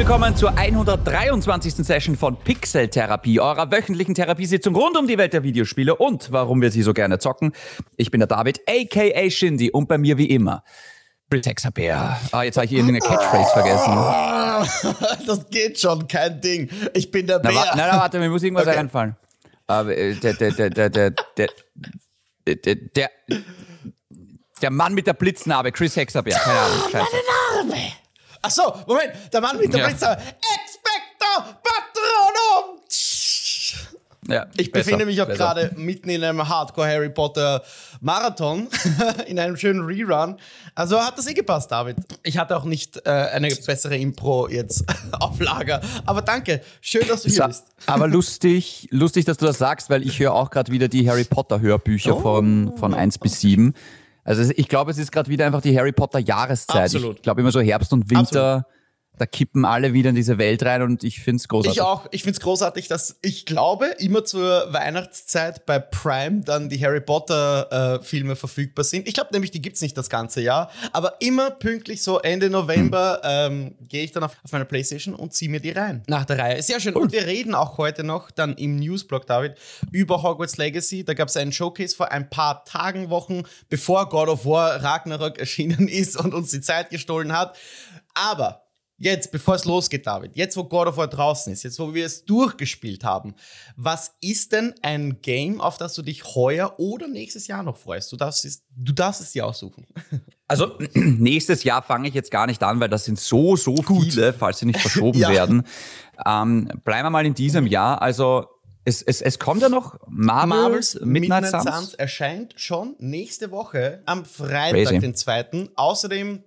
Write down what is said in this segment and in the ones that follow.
willkommen zur 123. Session von Pixel Therapie, eurer wöchentlichen Therapiesitzung rund um die Welt der Videospiele und warum wir sie so gerne zocken. Ich bin der David, aka Shindy, und bei mir wie immer Texabär. Ah, jetzt habe ich irgendeine Catchphrase vergessen. Das geht schon, kein Ding. Ich bin der Bär. Na, na, na warte, mir muss irgendwas okay. einfallen. Aber äh, der, der, der, der, der, der, der, der, der Mann mit der Blitznarbe, Chris Hexabär. Keine Ahnung, scheiße. Meine Narbe. Ach so, Moment, der Mann mit der ja. Blitznarbe. Expecto Patronum. Ja, ich besser, befinde mich auch gerade mitten in einem Hardcore Harry Potter Marathon, in einem schönen Rerun. Also hat das eh gepasst, David. Ich hatte auch nicht äh, eine bessere Impro jetzt auf Lager. Aber danke, schön, dass du hier bist. Aber lustig, lustig, dass du das sagst, weil ich höre auch gerade wieder die Harry Potter Hörbücher oh. von, von 1 bis 7. Also ich glaube, es ist gerade wieder einfach die Harry Potter Jahreszeit. Absolut. Ich glaube immer so Herbst und Winter. Absolut da kippen alle wieder in diese Welt rein und ich finde es großartig. Ich auch. Ich finde es großartig, dass ich glaube, immer zur Weihnachtszeit bei Prime dann die Harry Potter äh, Filme verfügbar sind. Ich glaube nämlich, die gibt es nicht das ganze Jahr, aber immer pünktlich so Ende November hm. ähm, gehe ich dann auf, auf meine Playstation und ziehe mir die rein. Nach der Reihe. Sehr schön. Cool. Und wir reden auch heute noch dann im Newsblog, David, über Hogwarts Legacy. Da gab es einen Showcase vor ein paar Tagen, Wochen, bevor God of War Ragnarok erschienen ist und uns die Zeit gestohlen hat. Aber Jetzt, bevor es losgeht, David, jetzt wo God of War draußen ist, jetzt wo wir es durchgespielt haben, was ist denn ein Game, auf das du dich heuer oder nächstes Jahr noch freust? Du darfst es, du darfst es dir aussuchen. Also nächstes Jahr fange ich jetzt gar nicht an, weil das sind so, so Gut. viele, falls sie nicht verschoben ja. werden. Ähm, bleiben wir mal in diesem Jahr. Also es, es, es kommt ja noch Marvel, Marvels Midnight, Midnight Suns. Suns erscheint schon nächste Woche am Freitag, Crazy. den 2. Außerdem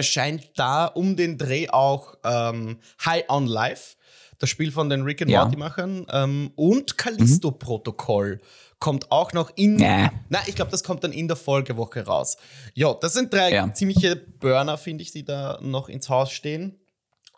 erscheint da um den Dreh auch ähm, High on Life, das Spiel von den Rick and ja. Morty Machern ähm, und Callisto Protokoll mhm. kommt auch noch in. Ja. Na, ich glaube, das kommt dann in der Folgewoche raus. Ja, das sind drei ja. ziemliche Burner, finde ich, die da noch ins Haus stehen.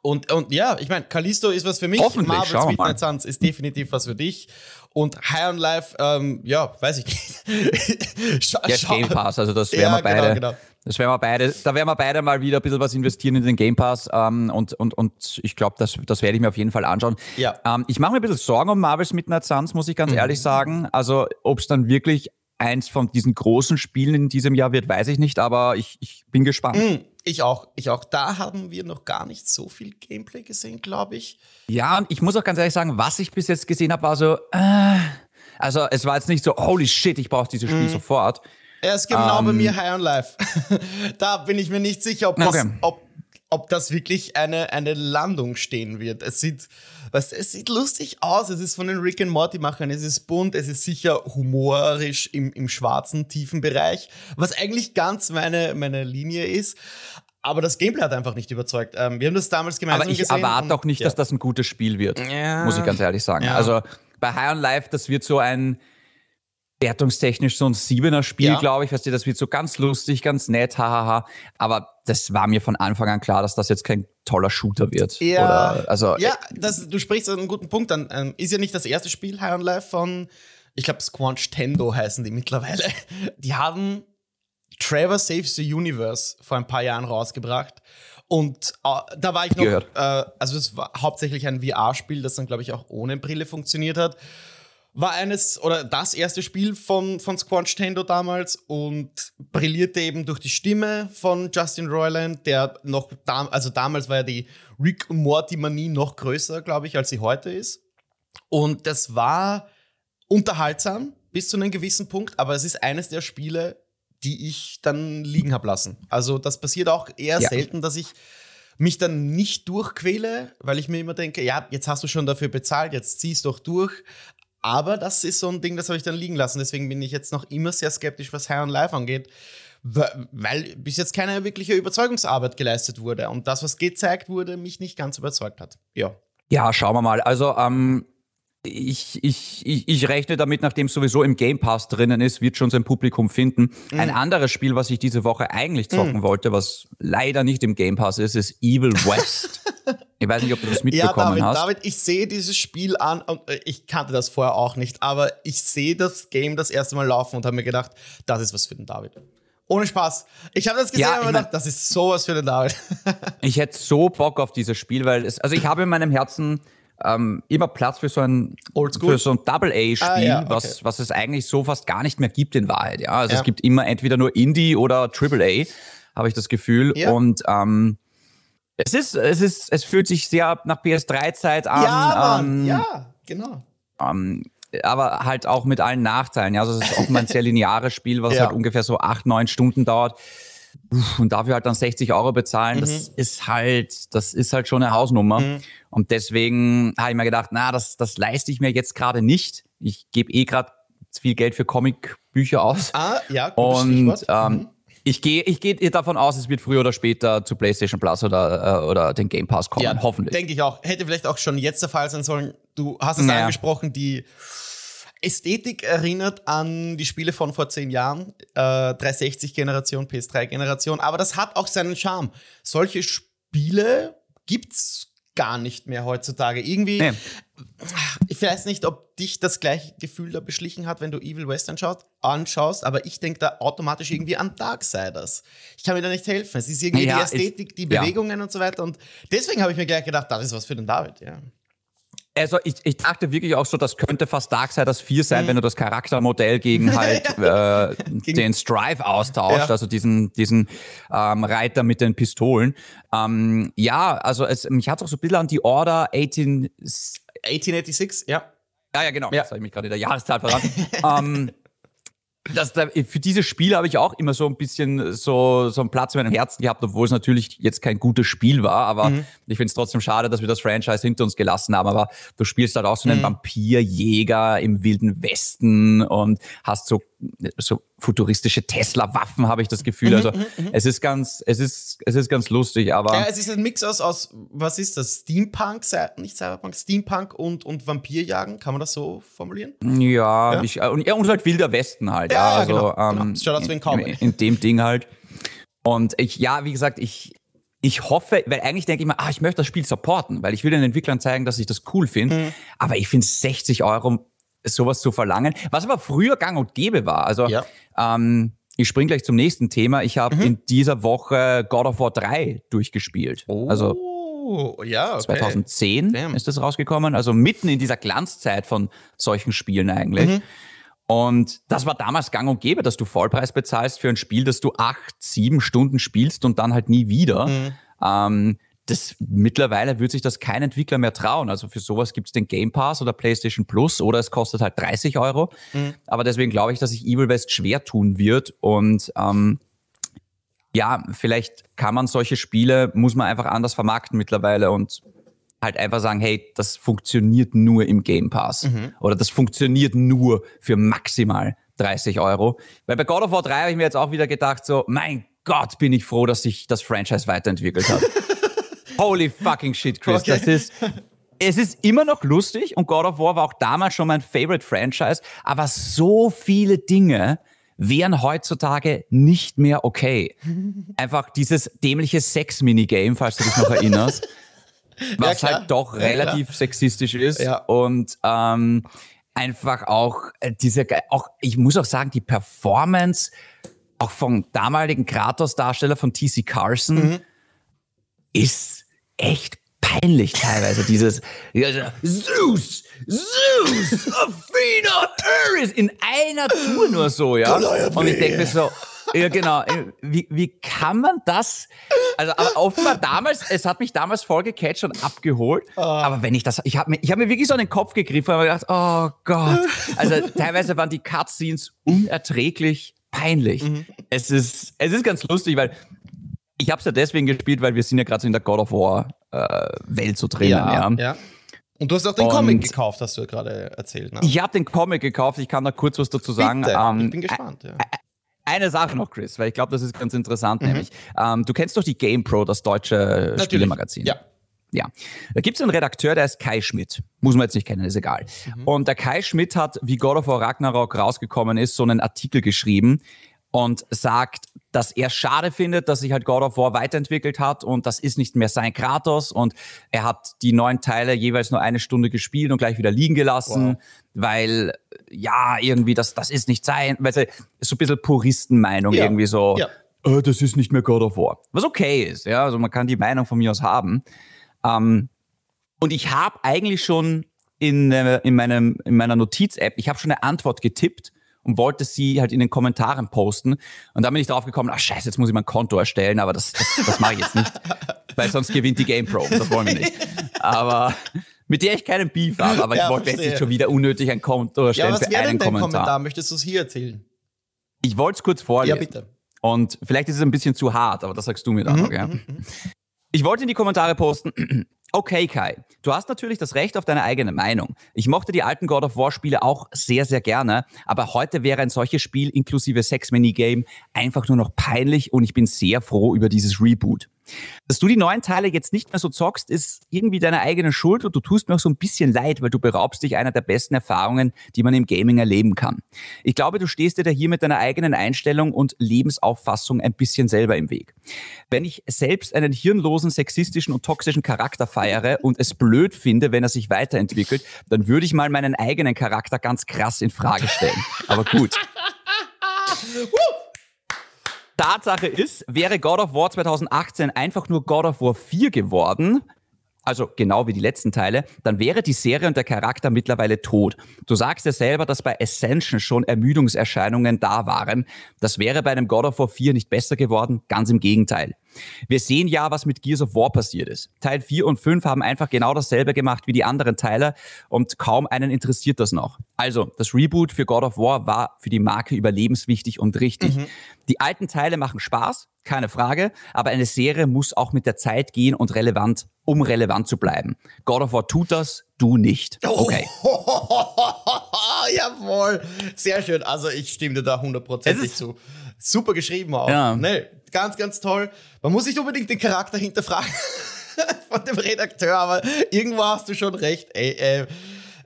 Und, und ja, ich meine, Callisto ist was für mich. Marvel's Midnight Suns ist definitiv was für dich. Und High on Life, ähm, ja, weiß ich nicht. Scha ja, Game Pass, also das werden ja, wir beide. Genau, genau. Das werden wir beide, da werden wir beide mal wieder ein bisschen was investieren in den Game Pass ähm, und, und, und ich glaube, das, das werde ich mir auf jeden Fall anschauen. Ja. Ähm, ich mache mir ein bisschen Sorgen um Marvel's Midnight Suns, muss ich ganz mhm. ehrlich sagen. Also, ob es dann wirklich eins von diesen großen Spielen in diesem Jahr wird, weiß ich nicht, aber ich, ich bin gespannt. Mhm. Ich auch, ich auch. Da haben wir noch gar nicht so viel Gameplay gesehen, glaube ich. Ja, und ich muss auch ganz ehrlich sagen, was ich bis jetzt gesehen habe, war so, äh, also es war jetzt nicht so, holy shit, ich brauche dieses Spiel mm. sofort. Er ist genau um, bei mir ähm. High on Life. da bin ich mir nicht sicher, ob das, okay. ob, ob das wirklich eine, eine Landung stehen wird. Es sieht, weißt, es sieht lustig aus. Es ist von den Rick and Morty Machern. Es ist bunt. Es ist sicher humorisch im, im schwarzen, tiefen Bereich, was eigentlich ganz meine, meine Linie ist. Aber das Gameplay hat einfach nicht überzeugt. Ähm, wir haben das damals gemeinsam gesehen. Aber ich erwarte auch nicht, ja. dass das ein gutes Spiel wird. Ja. Muss ich ganz ehrlich sagen. Ja. Also bei High on Life, das wird so ein wertungstechnisch so ein Siebener Spiel, ja. glaube ich. Weißt du, das wird so ganz lustig, ganz nett, hahaha. Aber das war mir von Anfang an klar, dass das jetzt kein toller Shooter wird. Ja, Oder, also, ja das, du sprichst einen guten Punkt an. Ähm, ist ja nicht das erste Spiel High on Life von, ich glaube, Squanch Tendo heißen die mittlerweile. Die haben Trevor Saves the Universe vor ein paar Jahren rausgebracht. Und äh, da war ich noch, äh, also es war hauptsächlich ein VR-Spiel, das dann, glaube ich, auch ohne Brille funktioniert hat war eines oder das erste Spiel von, von Squanch Tendo damals und brillierte eben durch die Stimme von Justin Roiland, der noch, da, also damals war ja die Rick und Morty Manie noch größer, glaube ich, als sie heute ist. Und das war unterhaltsam bis zu einem gewissen Punkt, aber es ist eines der Spiele, die ich dann liegen habe lassen. Also das passiert auch eher ja. selten, dass ich mich dann nicht durchquäle, weil ich mir immer denke, ja, jetzt hast du schon dafür bezahlt, jetzt ziehst doch durch. Aber das ist so ein Ding, das habe ich dann liegen lassen. Deswegen bin ich jetzt noch immer sehr skeptisch, was High on Life angeht, weil bis jetzt keine wirkliche Überzeugungsarbeit geleistet wurde und das, was gezeigt wurde, mich nicht ganz überzeugt hat. Ja. Ja, schauen wir mal. Also, ähm, ich, ich, ich, ich rechne damit, nachdem es sowieso im Game Pass drinnen ist, wird schon sein Publikum finden. Mm. Ein anderes Spiel, was ich diese Woche eigentlich zocken mm. wollte, was leider nicht im Game Pass ist, ist Evil West. ich weiß nicht, ob du das mitbekommen ja, David, hast. David, ich sehe dieses Spiel an und äh, ich kannte das vorher auch nicht, aber ich sehe das Game das erste Mal laufen und habe mir gedacht, das ist was für den David. Ohne Spaß. Ich habe das gesehen ja, und mir gedacht, das ist sowas für den David. ich hätte so Bock auf dieses Spiel, weil es, also ich habe in meinem Herzen ähm, immer Platz für so ein, für so ein Double-A-Spiel, ah, ja, okay. was, was es eigentlich so fast gar nicht mehr gibt in Wahrheit. Ja? Also ja. es gibt immer entweder nur Indie oder Triple-A, habe ich das Gefühl. Ja. Und ähm, es ist, es ist, es fühlt sich sehr nach PS3-Zeit an. Ja, Mann, ähm, ja, genau. Ähm, aber halt auch mit allen Nachteilen. Ja, also es ist mal ein sehr lineares Spiel, was halt ungefähr so acht, neun Stunden dauert. Und dafür halt dann 60 Euro bezahlen, mhm. das ist halt, das ist halt schon eine Hausnummer. Mhm. Und deswegen habe ich mir gedacht, na, das, das leiste ich mir jetzt gerade nicht. Ich gebe eh gerade viel Geld für Comicbücher aus. Ah, ja, gutes Und ähm, mhm. ich gehe ich geh davon aus, es wird früher oder später zu PlayStation Plus oder, äh, oder den Game Pass kommen, ja, hoffentlich. Denke ich auch. Hätte vielleicht auch schon jetzt der Fall sein sollen. Du hast es naja. angesprochen, die Ästhetik erinnert an die Spiele von vor zehn Jahren, äh, 360-Generation, PS3-Generation, aber das hat auch seinen Charme. Solche Spiele gibt's gar nicht mehr heutzutage. Irgendwie, nee. ich weiß nicht, ob dich das gleiche Gefühl da beschlichen hat, wenn du Evil West anschaut, anschaust, aber ich denke da automatisch irgendwie an Darksiders. Ich kann mir da nicht helfen. Es ist irgendwie ja, die Ästhetik, die Bewegungen ja. und so weiter. Und deswegen habe ich mir gleich gedacht, das ist was für den David, ja. Also ich, ich dachte wirklich auch so, das könnte fast Darksiders 4 sein, mhm. wenn du das Charaktermodell gegen halt äh, gegen den Strive austauscht, ja. also diesen, diesen ähm, Reiter mit den Pistolen. Ähm, ja, also es, mich hat es auch so ein bisschen an die Order 18... 1886, ja. Ja, ja, genau. Ja. Das habe ich mich gerade in der Jahreszahl verraten. ähm, das, für diese Spiele habe ich auch immer so ein bisschen so, so einen Platz in meinem Herzen gehabt, obwohl es natürlich jetzt kein gutes Spiel war. Aber mhm. ich finde es trotzdem schade, dass wir das Franchise hinter uns gelassen haben. Aber du spielst halt auch so einen mhm. Vampirjäger im Wilden Westen und hast so so futuristische Tesla-Waffen, habe ich das Gefühl. Mhm, also mhm, mhm. es ist ganz, es ist, es ist ganz lustig, aber. Ja, es ist ein Mix aus, aus was ist das? Steampunk, nicht Cyberpunk, Steampunk und, und Vampirjagen, kann man das so formulieren? Ja, ja? Ich, und, ja und halt Wilder Westen halt. Ja, ja also genau, ähm, genau. In, in dem Ding halt. Und ich, ja, wie gesagt, ich, ich hoffe, weil eigentlich denke ich mir, ah, ich möchte das Spiel supporten, weil ich will den Entwicklern zeigen, dass ich das cool finde. Mhm. Aber ich finde 60 Euro sowas zu verlangen. Was aber früher gang und gäbe war. Also ja. ähm, ich spring gleich zum nächsten Thema. Ich habe mhm. in dieser Woche God of War 3 durchgespielt. Oh. Also ja, okay. 2010 Damn. ist das rausgekommen. Also mitten in dieser Glanzzeit von solchen Spielen eigentlich. Mhm. Und das war damals gang und gäbe, dass du Vollpreis bezahlst für ein Spiel, das du acht, sieben Stunden spielst und dann halt nie wieder. Mhm. Ähm, das mittlerweile würde sich das kein Entwickler mehr trauen. Also für sowas gibt es den Game Pass oder PlayStation Plus oder es kostet halt 30 Euro. Mhm. Aber deswegen glaube ich, dass sich Evil West schwer tun wird. Und ähm, ja, vielleicht kann man solche Spiele, muss man einfach anders vermarkten mittlerweile und halt einfach sagen, hey, das funktioniert nur im Game Pass. Mhm. Oder das funktioniert nur für maximal 30 Euro. Weil bei God of War 3 habe ich mir jetzt auch wieder gedacht, so, mein Gott, bin ich froh, dass sich das Franchise weiterentwickelt hat. Holy fucking shit, Chris. Okay. Das ist, es ist immer noch lustig und God of War war auch damals schon mein Favorite Franchise, aber so viele Dinge wären heutzutage nicht mehr okay. Einfach dieses dämliche Sex-Minigame, falls du dich noch erinnerst, was ja, halt doch relativ ja, sexistisch ist ja. und ähm, einfach auch äh, diese, auch ich muss auch sagen, die Performance auch vom damaligen Kratos-Darsteller von TC Carson mhm. ist echt peinlich teilweise. Dieses Zeus, Zeus, Athena, Ares in einer Tour nur so, ja. Und ich denke mir so, ja, genau. Wie, wie kann man das? Also, aber offenbar damals, es hat mich damals voll gecatcht und abgeholt. Oh. Aber wenn ich das, ich habe mir, ich habe mir wirklich so an den Kopf gegriffen und gedacht, oh Gott. Also, teilweise waren die Cutscenes unerträglich peinlich. Mhm. Es ist, es ist ganz lustig, weil ich habe es ja deswegen gespielt, weil wir sind ja gerade so in der God of War äh, Welt so drinnen. Ja, ja. ja. Und du hast auch den und Comic gekauft, hast du gerade erzählt. Ne? Ich habe den Comic gekauft. Ich kann da kurz was dazu sagen. Ähm, ich bin gespannt. Ja. Eine Sache noch, Chris, weil ich glaube, das ist ganz interessant, mhm. nämlich. Ähm, du kennst doch die GamePro, das deutsche Natürlich. Spielemagazin. Ja. Ja, da gibt es einen Redakteur, der ist Kai Schmidt. Muss man jetzt nicht kennen, ist egal. Mhm. Und der Kai Schmidt hat, wie God of War Ragnarok rausgekommen ist, so einen Artikel geschrieben und sagt, dass er schade findet, dass sich halt God of War weiterentwickelt hat und das ist nicht mehr sein Kratos und er hat die neun Teile jeweils nur eine Stunde gespielt und gleich wieder liegen gelassen, wow. weil ja, irgendwie das, das ist nicht sein, weil so ein bisschen Puristenmeinung ja. irgendwie so, ja. äh, das ist nicht mehr God of War. Was okay ist, ja, also man kann die Meinung von mir aus haben. Ähm, und ich habe eigentlich schon in, äh, in, meinem, in meiner Notiz-App, ich habe schon eine Antwort getippt und wollte sie halt in den Kommentaren posten. Und dann bin ich drauf gekommen, ach scheiße, jetzt muss ich mein Konto erstellen, aber das, das, das mache ich jetzt nicht, weil sonst gewinnt die GamePro. Das wollen wir nicht. Aber mit der ich keinen Beef habe, aber ja, ich wollte jetzt nicht schon wieder unnötig ein Konto erstellen ja, was für einen denn Kommentar. Kommentar. Möchtest du es hier erzählen? Ich wollte es kurz vorlesen. Ja, bitte. Und vielleicht ist es ein bisschen zu hart, aber das sagst du mir dann mhm, noch, ja? Mhm, mhm. Ich wollte in die Kommentare posten, Okay, Kai, du hast natürlich das Recht auf deine eigene Meinung. Ich mochte die alten God of War Spiele auch sehr, sehr gerne, aber heute wäre ein solches Spiel inklusive Sex-Minigame einfach nur noch peinlich und ich bin sehr froh über dieses Reboot. Dass du die neuen Teile jetzt nicht mehr so zockst, ist irgendwie deine eigene Schuld und du tust mir auch so ein bisschen leid, weil du beraubst dich einer der besten Erfahrungen, die man im Gaming erleben kann. Ich glaube, du stehst dir da hier mit deiner eigenen Einstellung und Lebensauffassung ein bisschen selber im Weg. Wenn ich selbst einen hirnlosen, sexistischen und toxischen Charakter feiere und es blöd finde, wenn er sich weiterentwickelt, dann würde ich mal meinen eigenen Charakter ganz krass in Frage stellen. Aber gut. Tatsache ist, wäre God of War 2018 einfach nur God of War 4 geworden, also genau wie die letzten Teile, dann wäre die Serie und der Charakter mittlerweile tot. Du sagst ja selber, dass bei Ascension schon Ermüdungserscheinungen da waren. Das wäre bei einem God of War 4 nicht besser geworden, ganz im Gegenteil. Wir sehen ja, was mit Gears of War passiert ist. Teil 4 und 5 haben einfach genau dasselbe gemacht wie die anderen Teile und kaum einen interessiert das noch. Also, das Reboot für God of War war für die Marke überlebenswichtig und richtig. Mhm. Die alten Teile machen Spaß, keine Frage, aber eine Serie muss auch mit der Zeit gehen und relevant, um relevant zu bleiben. God of War tut das, du nicht. Okay. Oh, jawohl. Sehr schön. Also ich stimme dir da hundertprozentig zu. Super geschrieben auch. Ja. Nee, ganz, ganz toll. Man muss nicht unbedingt den Charakter hinterfragen von dem Redakteur, aber irgendwo hast du schon recht. Ey, äh,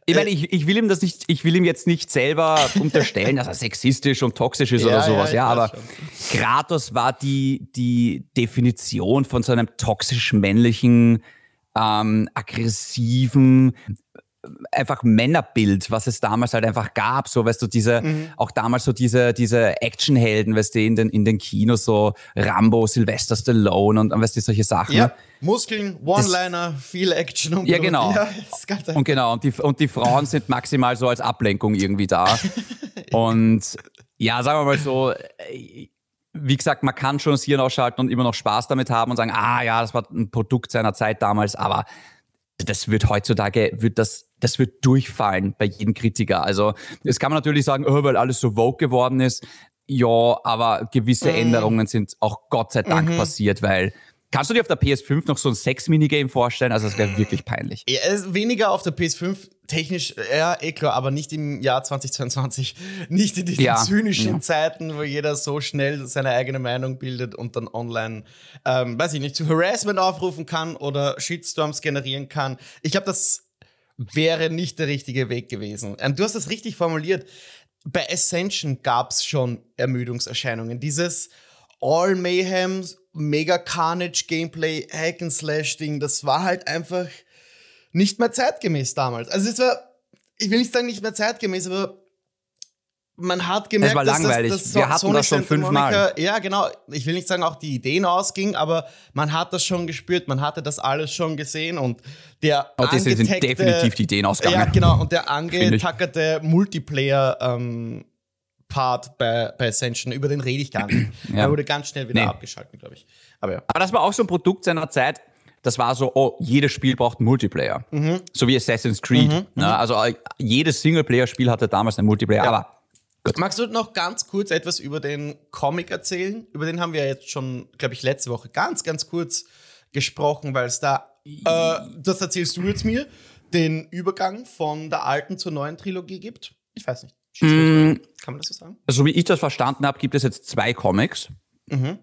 ich meine, ich, ich will ihm das nicht, ich will ihm jetzt nicht selber unterstellen, dass er sexistisch und toxisch ist ja, oder sowas, ja, ja aber schon. Kratos war die, die Definition von so einem toxisch männlichen, ähm, aggressiven, einfach Männerbild, was es damals halt einfach gab, so weißt du, diese, mhm. auch damals so diese, diese Actionhelden, weißt du, in den, in den Kinos, so Rambo, Sylvester Stallone und, weißt du, solche Sachen. Ja, Muskeln, One-Liner, viel Action und Ja, genau. Ja, und genau, und die, und die Frauen sind maximal so als Ablenkung irgendwie da. und ja, sagen wir mal so, wie gesagt, man kann schon das Hirn ausschalten und immer noch Spaß damit haben und sagen, ah ja, das war ein Produkt seiner Zeit damals, aber das wird heutzutage, wird das, das wird durchfallen bei jedem Kritiker. Also, das kann man natürlich sagen, oh, weil alles so vogue geworden ist. Ja, aber gewisse mhm. Änderungen sind auch Gott sei Dank mhm. passiert, weil Kannst du dir auf der PS5 noch so ein Sex-Minigame vorstellen? Also, das wäre wirklich peinlich. Ja, weniger auf der PS5, technisch, ja, eh klar, aber nicht im Jahr 2022. Nicht in diesen ja, zynischen ja. Zeiten, wo jeder so schnell seine eigene Meinung bildet und dann online, ähm, weiß ich nicht, zu Harassment aufrufen kann oder Shitstorms generieren kann. Ich glaube, das wäre nicht der richtige Weg gewesen. Du hast das richtig formuliert. Bei Ascension gab es schon Ermüdungserscheinungen. Dieses All Mayhem mega Carnage Gameplay, Hack and Slash Ding, das war halt einfach nicht mehr zeitgemäß damals. Also es war, ich will nicht sagen nicht mehr zeitgemäß, aber man hat gemerkt, es war langweilig. Dass das, das Wir hatten Sony das schon fünfmal. Ja, genau. Ich will nicht sagen, auch die Ideen ausgingen, aber man hat das schon gespürt, man hatte das alles schon gesehen und der oh, das sind definitiv die Ideen ausgegangen. Ja, genau. Und der angetackerte Multiplayer ähm, Part bei, bei Ascension, über den rede ich gar nicht. ja. Er wurde ganz schnell wieder nee. abgeschaltet, glaube ich. Aber ja. Aber das war auch so ein Produkt seiner Zeit. Das war so, oh, jedes Spiel braucht einen Multiplayer. Mhm. So wie Assassin's Creed. Mhm. Ja, mhm. also äh, jedes Singleplayer-Spiel hatte damals einen Multiplayer. Ja. Aber Gut. Magst du noch ganz kurz etwas über den Comic erzählen? Über den haben wir jetzt schon, glaube ich, letzte Woche ganz, ganz kurz gesprochen, weil es da, äh, das erzählst du jetzt mir, den Übergang von der alten zur neuen Trilogie gibt. Ich weiß nicht. Mm, Kann man das so sagen? Also, wie ich das verstanden habe, gibt es jetzt zwei Comics. Mhm.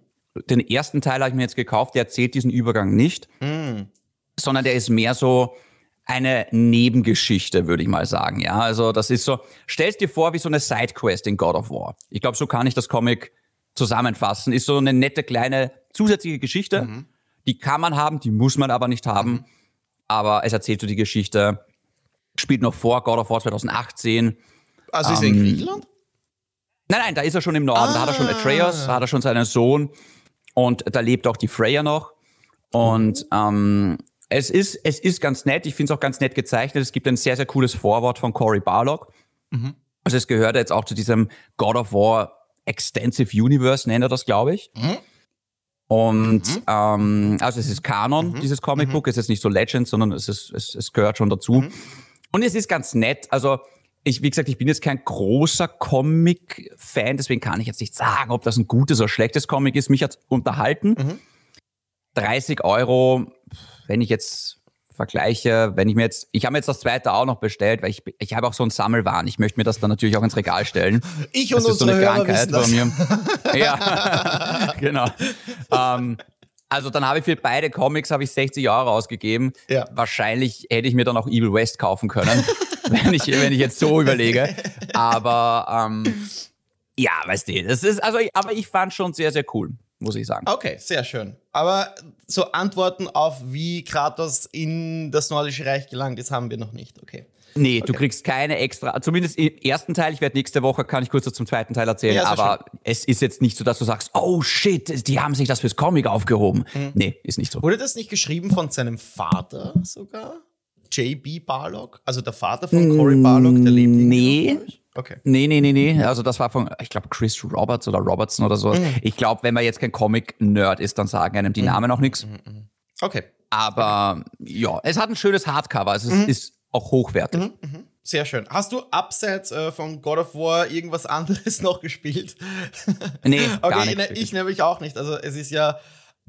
Den ersten Teil habe ich mir jetzt gekauft, der erzählt diesen Übergang nicht, mhm. sondern der ist mehr so eine Nebengeschichte, würde ich mal sagen. Ja, also das ist so, stellst dir vor wie so eine Sidequest in God of War. Ich glaube, so kann ich das Comic zusammenfassen, ist so eine nette kleine zusätzliche Geschichte. Mhm. Die kann man haben, die muss man aber nicht haben. Mhm. Aber es erzählt so die Geschichte, spielt noch vor God of War 2018. Also ist er in ähm, Griechenland? Nein, nein, da ist er schon im Norden. Ah. Da hat er schon Atreus, da hat er schon seinen Sohn und da lebt auch die Freya noch. Und ähm, es, ist, es ist ganz nett. Ich finde es auch ganz nett gezeichnet. Es gibt ein sehr, sehr cooles Vorwort von Cory Barlog. Mhm. Also es gehört jetzt auch zu diesem God of War Extensive Universe, nennt er das, glaube ich. Mhm. Und mhm. ähm, also es ist Kanon, mhm. dieses Comicbook. Mhm. Es ist nicht so Legend, sondern es, ist, es, es gehört schon dazu. Mhm. Und es ist ganz nett. Also ich, wie gesagt, ich bin jetzt kein großer Comic-Fan, deswegen kann ich jetzt nicht sagen, ob das ein gutes oder schlechtes Comic ist. Mich hat unterhalten. 30 mhm. Euro, wenn ich jetzt vergleiche, wenn ich mir jetzt, ich habe mir jetzt das zweite auch noch bestellt, weil ich, ich habe auch so einen Sammelwahn. Ich möchte mir das dann natürlich auch ins Regal stellen. Ich und das ist so eine Krankheit bei mir. ja, genau. Ähm, also dann habe ich für beide Comics habe ich 60 Euro ausgegeben. Ja. Wahrscheinlich hätte ich mir dann auch Evil West kaufen können, wenn ich wenn ich jetzt so überlege. Aber ähm, ja, weißt du, das ist also, aber ich fand schon sehr sehr cool, muss ich sagen. Okay, sehr schön. Aber so Antworten auf wie Kratos in das Nordische Reich gelangt ist, haben wir noch nicht. Okay. Nee, okay. du kriegst keine extra, zumindest im ersten Teil, ich werde nächste Woche, kann ich kurz zum zweiten Teil erzählen, ja, aber schön. es ist jetzt nicht so, dass du sagst, oh shit, die haben sich das fürs Comic aufgehoben. Mhm. Nee, ist nicht so. Wurde das nicht geschrieben von seinem Vater sogar? J.B. Barlock? Also der Vater von Cory Barlock, der lebt in Nee. Okay. Nee, nee, nee, nee. Also das war von, ich glaube, Chris Roberts oder Robertson oder so. Mhm. Ich glaube, wenn man jetzt kein Comic-Nerd ist, dann sagen einem die mhm. Namen auch nichts. Mhm, mhm. Okay. Aber ja, es hat ein schönes Hardcover. Also es mhm. ist auch hochwertig. Sehr schön. Hast du abseits äh, von God of War irgendwas anderes noch gespielt? Nee, okay, gar nicht. Ne, ich nämlich auch nicht. Also es ist ja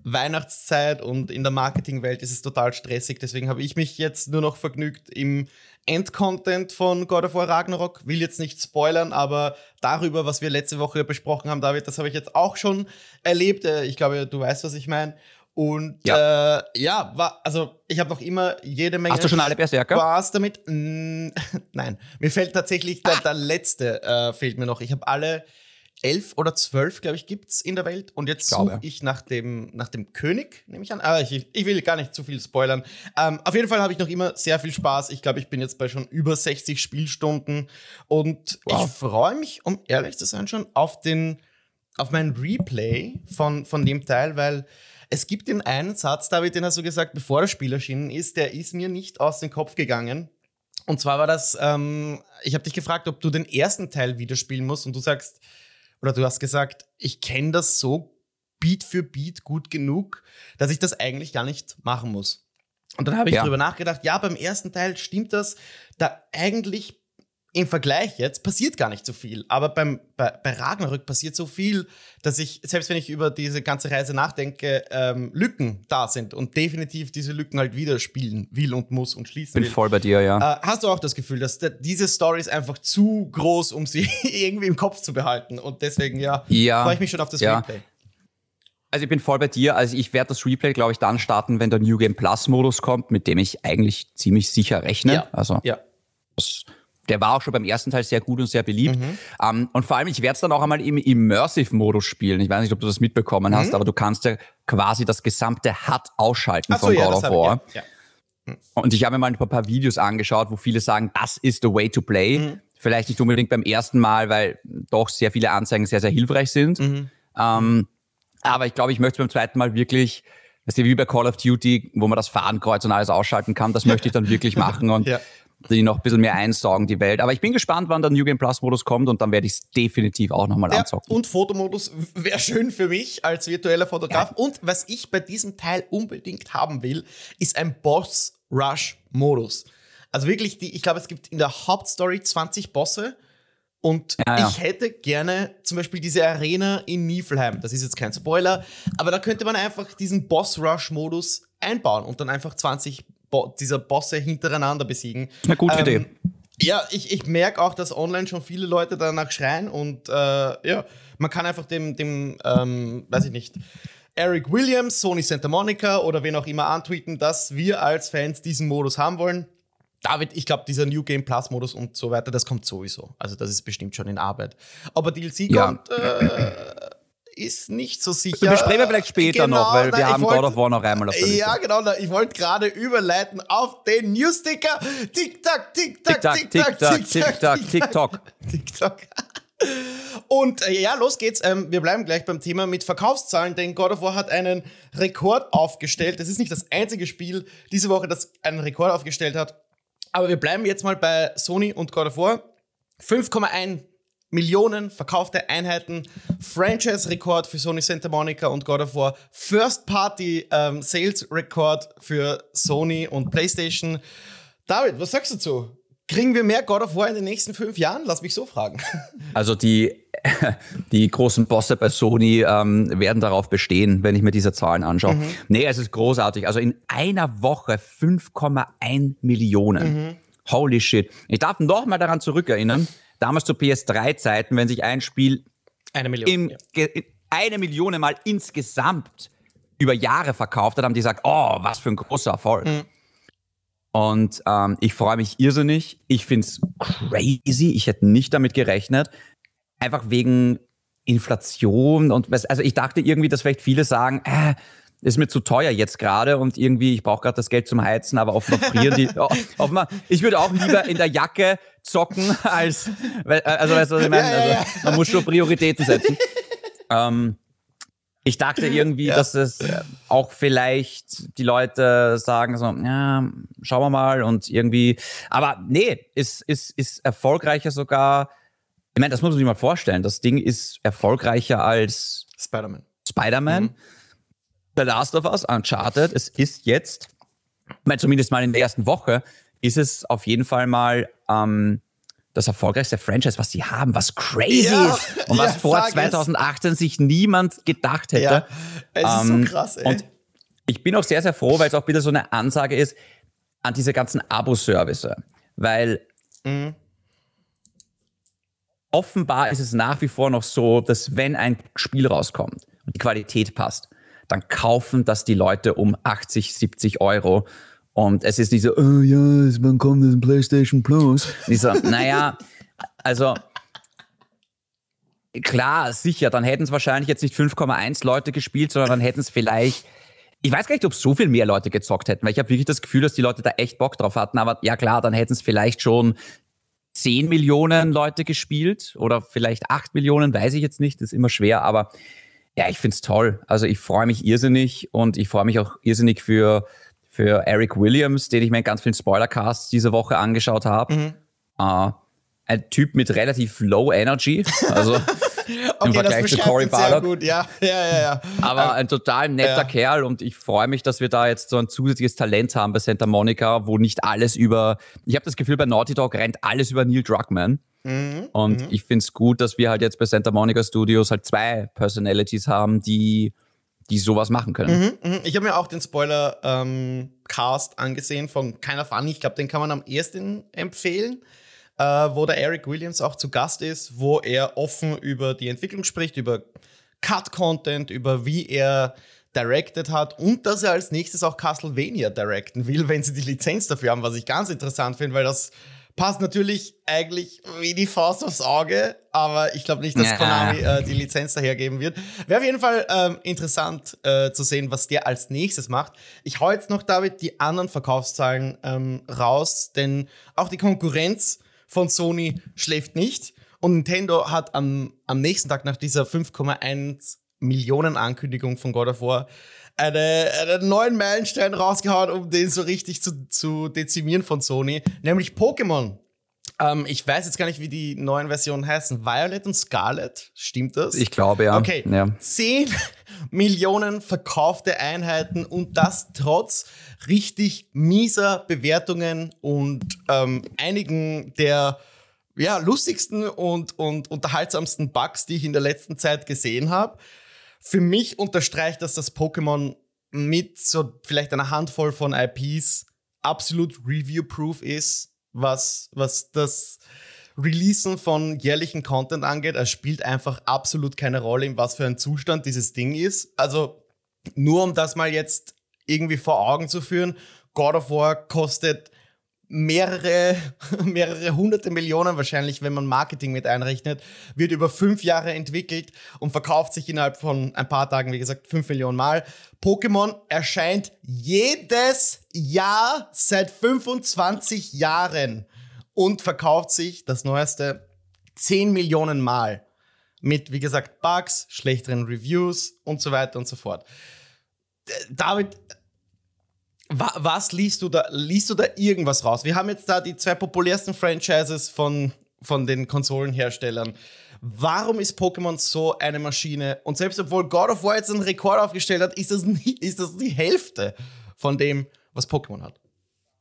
Weihnachtszeit und in der Marketingwelt ist es total stressig. Deswegen habe ich mich jetzt nur noch vergnügt im Endcontent von God of War Ragnarok. Will jetzt nicht spoilern, aber darüber, was wir letzte Woche besprochen haben, David, das habe ich jetzt auch schon erlebt. Äh, ich glaube, du weißt, was ich meine. Und ja, äh, ja war, also ich habe noch immer jede Menge Hast du schon alle Berserker? Spaß damit. Nein, mir fällt tatsächlich der, der letzte äh, fehlt mir noch. Ich habe alle elf oder zwölf, glaube ich, gibt es in der Welt. Und jetzt suche ich nach dem, nach dem König, nehme ich an. Ah, ich, ich will gar nicht zu viel spoilern. Ähm, auf jeden Fall habe ich noch immer sehr viel Spaß. Ich glaube, ich bin jetzt bei schon über 60 Spielstunden. Und wow. ich freue mich, um ehrlich zu sein, schon auf den, auf mein Replay von, von dem Teil, weil es gibt den einen Satz, David, den hast du gesagt, bevor das Spiel erschienen ist, der ist mir nicht aus dem Kopf gegangen. Und zwar war das, ähm, ich habe dich gefragt, ob du den ersten Teil wieder spielen musst und du sagst, oder du hast gesagt, ich kenne das so Beat für Beat gut genug, dass ich das eigentlich gar nicht machen muss. Und dann habe ich ja. darüber nachgedacht, ja, beim ersten Teil stimmt das, da eigentlich im Vergleich jetzt passiert gar nicht so viel. Aber beim, bei, bei Ragnarök passiert so viel, dass ich, selbst wenn ich über diese ganze Reise nachdenke, ähm, Lücken da sind und definitiv diese Lücken halt wieder spielen will und muss und schließen Bin will. voll bei dir, ja. Äh, hast du auch das Gefühl, dass diese Story ist einfach zu groß, um sie irgendwie im Kopf zu behalten? Und deswegen, ja, ja freue ich mich schon auf das ja. Replay. Also ich bin voll bei dir. Also ich werde das Replay, glaube ich, dann starten, wenn der New Game Plus Modus kommt, mit dem ich eigentlich ziemlich sicher rechne. Ja. Also ja. Das der war auch schon beim ersten Teil sehr gut und sehr beliebt. Mhm. Um, ähm, und vor allem, ich werde es dann auch einmal im Immersive-Modus spielen. Ich weiß nicht, ob du das mitbekommen mhm. hast, aber du kannst ja quasi das gesamte HUD ausschalten so, von ja, God of War. Ich, ja. Ja. Und ich habe mir mal ein paar, Videos angeschaut, wo viele sagen, das ist the way to play. Mhm. Vielleicht nicht unbedingt beim ersten Mal, weil doch sehr viele Anzeigen sehr, sehr hilfreich sind. Um, mhm. ähm, aber ich glaube, ich möchte beim zweiten Mal wirklich, das ist wie bei Call of Duty, wo man das Fadenkreuz und alles ausschalten kann, das möchte ich dann wirklich machen. Und ja die noch ein bisschen mehr einsaugen, die Welt. Aber ich bin gespannt, wann der New Game Plus Modus kommt und dann werde ich es definitiv auch nochmal ja, anzocken. Und Fotomodus wäre schön für mich als virtueller Fotograf. Ja. Und was ich bei diesem Teil unbedingt haben will, ist ein Boss Rush Modus. Also wirklich, die, ich glaube, es gibt in der Hauptstory 20 Bosse. Und ja, ja. ich hätte gerne zum Beispiel diese Arena in Niflheim. Das ist jetzt kein Spoiler, aber da könnte man einfach diesen Boss Rush Modus einbauen und dann einfach 20 Bo dieser Bosse hintereinander besiegen. Eine gute ähm, Idee. Ja, ich, ich merke auch, dass online schon viele Leute danach schreien und äh, ja, man kann einfach dem, dem ähm, weiß ich nicht, Eric Williams, Sony Santa Monica oder wen auch immer antweeten, dass wir als Fans diesen Modus haben wollen. David, ich glaube, dieser New Game Plus Modus und so weiter, das kommt sowieso. Also das ist bestimmt schon in Arbeit. Aber DLC ja. kommt, äh, ist nicht so sicher. Besprechen wir vielleicht später genau, noch, weil na, wir haben wollt, God of War noch einmal auf der Liste. Ja, genau. Na, ich wollte gerade überleiten auf den Newsticker. Tick-Tack, Tick-Tack, Tick-Tack, Tick-Tack, Tick-Tack, Tick-Tack. Und äh, ja, los geht's. Ähm, wir bleiben gleich beim Thema mit Verkaufszahlen, denn God of War hat einen Rekord aufgestellt. Das ist nicht das einzige Spiel diese Woche, das einen Rekord aufgestellt hat. Aber wir bleiben jetzt mal bei Sony und God of War. 5,1 Millionen verkaufte Einheiten, Franchise-Rekord für Sony Santa Monica und God of War, First-Party-Sales-Rekord ähm, für Sony und PlayStation. David, was sagst du dazu? Kriegen wir mehr God of War in den nächsten fünf Jahren? Lass mich so fragen. Also die, die großen Bosse bei Sony ähm, werden darauf bestehen, wenn ich mir diese Zahlen anschaue. Mhm. Nee, es ist großartig. Also in einer Woche 5,1 Millionen. Mhm. Holy shit. Ich darf noch mal daran zurückerinnern, damals zu PS3-Zeiten, wenn sich ein Spiel eine Million, ja. eine Million Mal insgesamt über Jahre verkauft hat, haben die gesagt, oh, was für ein großer Erfolg. Mhm. Und ähm, ich freue mich irrsinnig. Ich finde es crazy. Ich hätte nicht damit gerechnet. Einfach wegen Inflation und was, also ich dachte irgendwie, dass vielleicht viele sagen, äh, ist mir zu teuer jetzt gerade und irgendwie, ich brauche gerade das Geld zum Heizen, aber offenbar frieren die. Oh, offenbar, ich würde auch lieber in der Jacke zocken, als. Also, weißt du, was ich meine? Also, man muss schon Prioritäten setzen. ähm, ich dachte irgendwie, ja. dass es äh, auch vielleicht die Leute sagen so, ja, schauen wir mal und irgendwie, aber nee, ist, ist, ist erfolgreicher sogar. Ich meine, das muss man sich mal vorstellen. Das Ding ist erfolgreicher als Spider-Man. Spider-Man. Mhm. The Last of Us, Uncharted, es ist jetzt, ich meine, zumindest mal in der ersten Woche, ist es auf jeden Fall mal ähm, das erfolgreichste Franchise, was sie haben, was crazy ja, ist und was ja, vor 2018 es. sich niemand gedacht hätte. Ja, es ist ähm, so krass, ey. Und ich bin auch sehr, sehr froh, weil es auch wieder so eine Ansage ist an diese ganzen Abo-Service. Weil mhm. offenbar ist es nach wie vor noch so, dass wenn ein Spiel rauskommt und die Qualität passt, dann kaufen das die Leute um 80, 70 Euro. Und es ist nicht so, oh ja, wann kommt das PlayStation Plus? So, naja, also klar, sicher, dann hätten es wahrscheinlich jetzt nicht 5,1 Leute gespielt, sondern dann hätten es vielleicht, ich weiß gar nicht, ob so viel mehr Leute gezockt hätten, weil ich habe wirklich das Gefühl, dass die Leute da echt Bock drauf hatten. Aber ja klar, dann hätten es vielleicht schon 10 Millionen Leute gespielt oder vielleicht 8 Millionen, weiß ich jetzt nicht, das ist immer schwer, aber ja, ich finde es toll. Also ich freue mich irrsinnig und ich freue mich auch irrsinnig für, für Eric Williams, den ich mir in ganz vielen Spoilercasts diese Woche angeschaut habe. Mhm. Uh, ein Typ mit relativ low Energy. Also okay, im Vergleich zu Cory Barlog. Gut. Ja, ja, ja, ja. Aber ein total netter ja. Kerl und ich freue mich, dass wir da jetzt so ein zusätzliches Talent haben bei Santa Monica, wo nicht alles über, ich habe das Gefühl, bei Naughty Dog rennt alles über Neil Druckmann. Mhm. Und mhm. ich finde es gut, dass wir halt jetzt bei Santa Monica Studios halt zwei Personalities haben, die, die sowas machen können. Mhm, mhm. ich habe mir auch den Spoiler-Cast ähm, angesehen von Keiner Funny. Ich glaube, den kann man am ersten empfehlen. Äh, wo der Eric Williams auch zu Gast ist, wo er offen über die Entwicklung spricht, über Cut-Content, über wie er directed hat und dass er als nächstes auch Castlevania directen will, wenn sie die Lizenz dafür haben, was ich ganz interessant finde, weil das passt natürlich eigentlich wie die Faust aufs Auge, aber ich glaube nicht, dass ja. Konami äh, die Lizenz dahergeben wird. Wäre auf jeden Fall ähm, interessant äh, zu sehen, was der als nächstes macht. Ich hau jetzt noch, David, die anderen Verkaufszahlen ähm, raus, denn auch die Konkurrenz von Sony schläft nicht. Und Nintendo hat am, am nächsten Tag nach dieser 5,1 Millionen Ankündigung von God of War eine, einen neuen Meilenstein rausgehauen, um den so richtig zu, zu dezimieren von Sony, nämlich Pokémon. Ähm, ich weiß jetzt gar nicht, wie die neuen Versionen heißen. Violet und Scarlet, stimmt das? Ich glaube, ja. Okay, ja. 10 Millionen verkaufte Einheiten und das trotz richtig mieser Bewertungen und ähm, einigen der ja, lustigsten und, und unterhaltsamsten Bugs, die ich in der letzten Zeit gesehen habe. Für mich unterstreicht das, dass Pokémon mit so vielleicht einer Handvoll von IPs absolut review-proof ist, was, was das Releasen von jährlichen Content angeht. Es spielt einfach absolut keine Rolle, in was für ein Zustand dieses Ding ist. Also nur um das mal jetzt irgendwie vor Augen zu führen, God of War kostet mehrere, mehrere hunderte Millionen wahrscheinlich, wenn man Marketing mit einrechnet, wird über fünf Jahre entwickelt und verkauft sich innerhalb von ein paar Tagen, wie gesagt, fünf Millionen Mal. Pokémon erscheint jedes Jahr seit 25 Jahren und verkauft sich das neueste 10 Millionen Mal. Mit, wie gesagt, Bugs, schlechteren Reviews und so weiter und so fort. David, was liest du da? Liest du da irgendwas raus? Wir haben jetzt da die zwei populärsten Franchises von, von den Konsolenherstellern. Warum ist Pokémon so eine Maschine? Und selbst obwohl God of War jetzt einen Rekord aufgestellt hat, ist das, nie, ist das die Hälfte von dem, was Pokémon hat.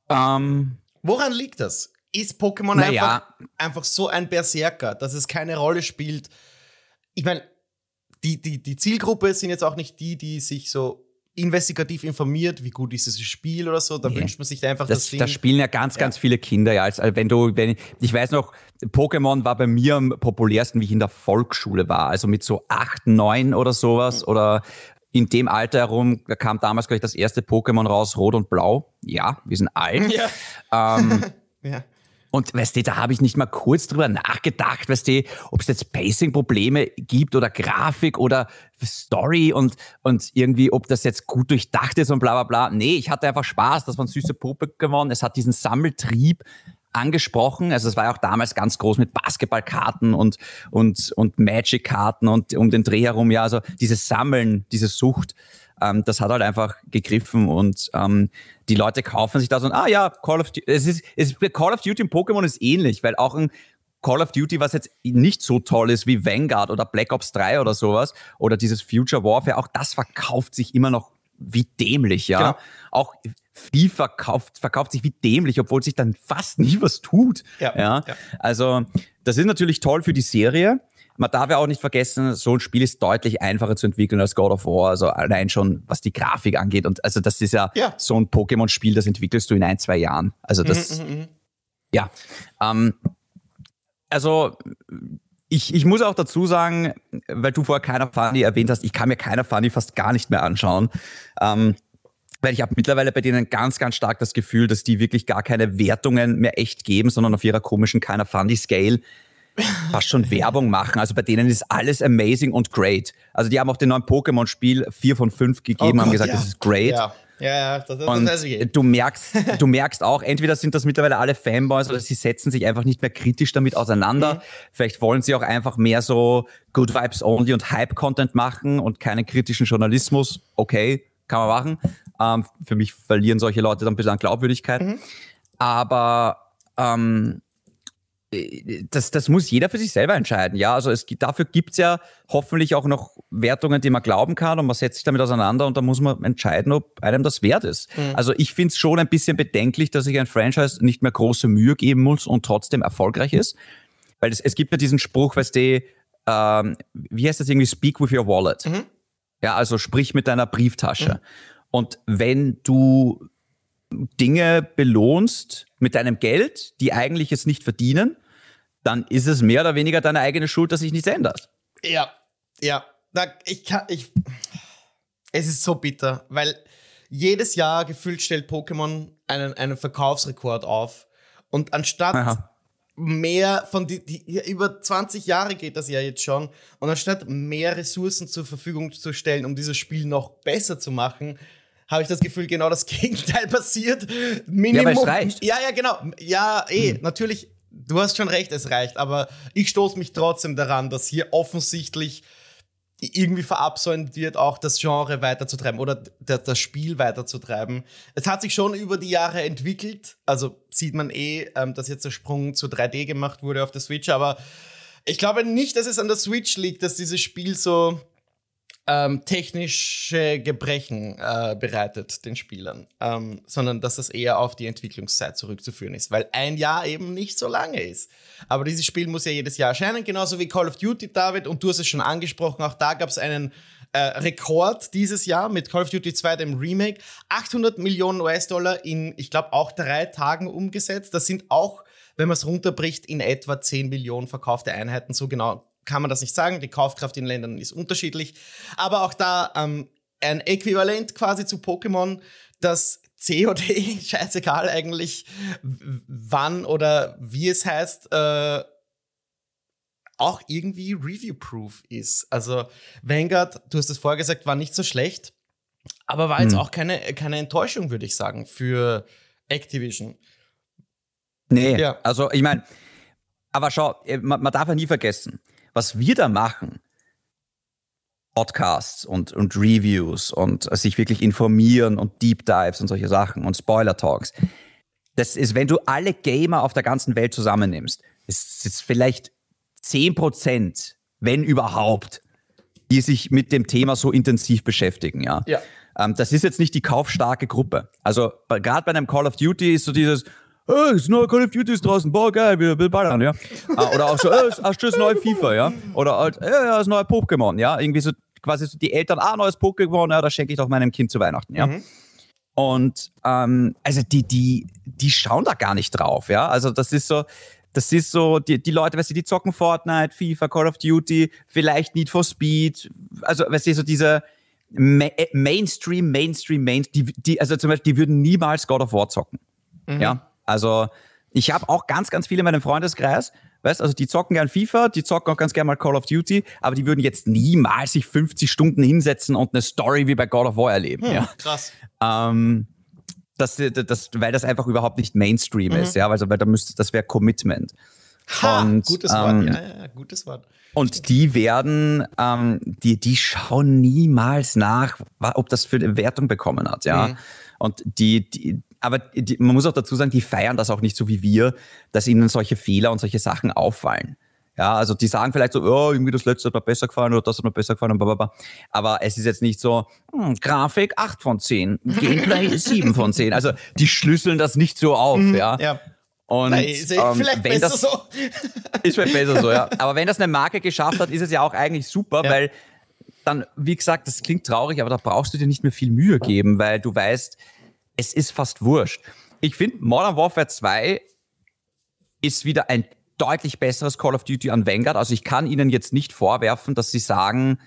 Um, ähm. Woran liegt das? Ist Pokémon naja. einfach, einfach so ein Berserker, dass es keine Rolle spielt? Ich meine, die, die, die Zielgruppe sind jetzt auch nicht die, die sich so investigativ informiert, wie gut ist dieses Spiel oder so. Da yeah. wünscht man sich einfach das, das Ding. Da spielen ja ganz, ganz ja. viele Kinder. Ja, als, also wenn du, wenn ich weiß noch, Pokémon war bei mir am populärsten, wie ich in der Volksschule war. Also mit so acht, neun oder sowas mhm. oder in dem Alter herum, da kam damals gleich das erste Pokémon raus, Rot und Blau. Ja, wir sind alt. Ja. Ähm, ja. Und weißt du, da habe ich nicht mal kurz drüber nachgedacht, weißt du, ob es jetzt Pacing-Probleme gibt oder Grafik oder Story und, und irgendwie, ob das jetzt gut durchdacht ist und bla bla bla. Nee, ich hatte einfach Spaß, das waren süße Pokémon. Es hat diesen Sammeltrieb angesprochen. Also es war ja auch damals ganz groß mit Basketballkarten und, und, und Magic-Karten und um den Dreh herum. Ja, also dieses Sammeln, diese Sucht, ähm, das hat halt einfach gegriffen und ähm, die Leute kaufen sich das und ah ja, Call of Duty, es ist, es, Call of Duty und Pokémon ist ähnlich, weil auch ein Call of Duty, was jetzt nicht so toll ist wie Vanguard oder Black Ops 3 oder sowas oder dieses Future Warfare, auch das verkauft sich immer noch wie dämlich, ja. Genau. Auch FIFA kauft, verkauft sich wie dämlich, obwohl sich dann fast nie was tut. Ja, ja. ja. Also, das ist natürlich toll für die Serie. Man darf ja auch nicht vergessen, so ein Spiel ist deutlich einfacher zu entwickeln als God of War. Also allein schon, was die Grafik angeht. Und also das ist ja, ja. so ein Pokémon-Spiel, das entwickelst du in ein, zwei Jahren. Also das, mhm, mhm, mhm. ja. Ähm, also ich, ich muss auch dazu sagen, weil du vorher keiner Funny erwähnt hast, ich kann mir keiner Funny fast gar nicht mehr anschauen. Ähm, weil ich habe mittlerweile bei denen ganz, ganz stark das Gefühl, dass die wirklich gar keine Wertungen mehr echt geben, sondern auf ihrer komischen keiner Funny Scale fast schon Werbung machen. Also bei denen ist alles amazing und great. Also die haben auch den neuen Pokémon-Spiel 4 von 5 gegeben, oh haben gesagt, ja. das ist great. Ja. Ja, ja, das, das und das du merkst, du merkst auch, entweder sind das mittlerweile alle Fanboys oder sie setzen sich einfach nicht mehr kritisch damit auseinander. Mhm. Vielleicht wollen sie auch einfach mehr so Good Vibes Only und Hype-Content machen und keinen kritischen Journalismus. Okay, kann man machen. Ähm, für mich verlieren solche Leute dann ein bisschen an Glaubwürdigkeit. Mhm. Aber ähm, das, das muss jeder für sich selber entscheiden. Ja, also es, dafür gibt's ja hoffentlich auch noch Wertungen, die man glauben kann und man setzt sich damit auseinander und da muss man entscheiden, ob einem das wert ist. Mhm. Also ich finde es schon ein bisschen bedenklich, dass sich ein Franchise nicht mehr große Mühe geben muss und trotzdem erfolgreich ist. Weil es, es gibt ja diesen Spruch, weißt du, ähm, wie heißt das irgendwie, speak with your wallet. Mhm. Ja, also sprich mit deiner Brieftasche. Mhm. Und wenn du Dinge belohnst mit deinem Geld, die eigentlich es nicht verdienen, dann ist es mehr oder weniger deine eigene Schuld, dass sich nichts ändert. Ja, ja. ich kann, ich, es ist so bitter, weil jedes Jahr gefühlt stellt Pokémon einen, einen Verkaufsrekord auf. Und anstatt Aha. mehr von die, die, über 20 Jahre geht das ja jetzt schon, und anstatt mehr Ressourcen zur Verfügung zu stellen, um dieses Spiel noch besser zu machen, habe ich das Gefühl, genau das Gegenteil passiert. Minimum. Ja, es reicht. Ja, ja, genau. Ja, eh, hm. natürlich du hast schon recht, es reicht, aber ich stoße mich trotzdem daran, dass hier offensichtlich irgendwie verabsäumt wird, auch das Genre weiterzutreiben oder das Spiel weiterzutreiben. Es hat sich schon über die Jahre entwickelt, also sieht man eh, ähm, dass jetzt der Sprung zu 3D gemacht wurde auf der Switch, aber ich glaube nicht, dass es an der Switch liegt, dass dieses Spiel so ähm, technische Gebrechen äh, bereitet den Spielern, ähm, sondern dass das eher auf die Entwicklungszeit zurückzuführen ist, weil ein Jahr eben nicht so lange ist. Aber dieses Spiel muss ja jedes Jahr erscheinen, genauso wie Call of Duty, David, und du hast es schon angesprochen, auch da gab es einen äh, Rekord dieses Jahr mit Call of Duty 2, dem Remake. 800 Millionen US-Dollar in, ich glaube, auch drei Tagen umgesetzt. Das sind auch, wenn man es runterbricht, in etwa 10 Millionen verkaufte Einheiten. So genau kann man das nicht sagen. Die Kaufkraft in Ländern ist unterschiedlich. Aber auch da ähm, ein Äquivalent quasi zu Pokémon, das COD, scheißegal eigentlich, wann oder wie es heißt, äh, auch irgendwie review-proof ist. Also Vanguard, du hast es vorher gesagt, war nicht so schlecht, aber war jetzt hm. auch keine, keine Enttäuschung, würde ich sagen, für Activision. Nee, ja. also ich meine, aber schau, äh, man, man darf ja nie vergessen, was wir da machen, Podcasts und, und Reviews und sich wirklich informieren und Deep Dives und solche Sachen und Spoiler Talks. Das ist, wenn du alle Gamer auf der ganzen Welt zusammennimmst, ist es vielleicht 10 Prozent, wenn überhaupt, die sich mit dem Thema so intensiv beschäftigen, ja. ja. Ähm, das ist jetzt nicht die kaufstarke Gruppe. Also gerade bei einem Call of Duty ist so dieses, oh, das neue Call of Duty ist draußen, boah, geil, wir, wir ballern, ja. Ah, oder auch so, oh, hast du das neue FIFA, ja. Oder halt, ja, ja, das neue Pokémon, ja. Irgendwie so quasi so die Eltern, ah, neues Pokémon, ja, das schenke ich doch meinem Kind zu Weihnachten, ja. Mhm. Und ähm, also die, die, die schauen da gar nicht drauf, ja. Also das ist so, das ist so, die, die Leute, weißt du, die zocken Fortnite, FIFA, Call of Duty, vielleicht Need for Speed, also weißt du, so diese Ma äh, Mainstream, Mainstream, Mainstream, die, die, also zum Beispiel, die würden niemals God of War zocken. Mhm. Ja, also ich habe auch ganz, ganz viele in meinem Freundeskreis, weißt also die zocken gern FIFA, die zocken auch ganz gern mal Call of Duty, aber die würden jetzt niemals sich 50 Stunden hinsetzen und eine Story wie bei God of War erleben. Hm, ja. Krass. Ähm, das, das, weil das einfach überhaupt nicht Mainstream mhm. ist, ja, also weil da müsste, das wäre Commitment. Ha, und, gutes ähm, Wort, ja, ja, gutes Wort. Und die werden, ähm, die, die schauen niemals nach, ob das für eine Wertung bekommen hat, ja. Mhm. Und die, die, aber die, man muss auch dazu sagen, die feiern das auch nicht so wie wir, dass ihnen solche Fehler und solche Sachen auffallen. Ja, also die sagen vielleicht so, oh, irgendwie das letzte hat mir besser gefallen oder das hat mir besser gefallen und blablabla. Aber es ist jetzt nicht so, hm, Grafik 8 von 10, Gameplay 7 von 10. Also die schlüsseln das nicht so auf, mhm, ja. ja. Und Nein, ist ähm, vielleicht wenn besser das, so. ist vielleicht besser so, ja. Aber wenn das eine Marke geschafft hat, ist es ja auch eigentlich super, ja. weil dann, wie gesagt, das klingt traurig, aber da brauchst du dir nicht mehr viel Mühe geben, weil du weißt, es ist fast wurscht. Ich finde, Modern Warfare 2 ist wieder ein deutlich besseres Call of Duty an Vanguard. Also ich kann Ihnen jetzt nicht vorwerfen, dass Sie sagen,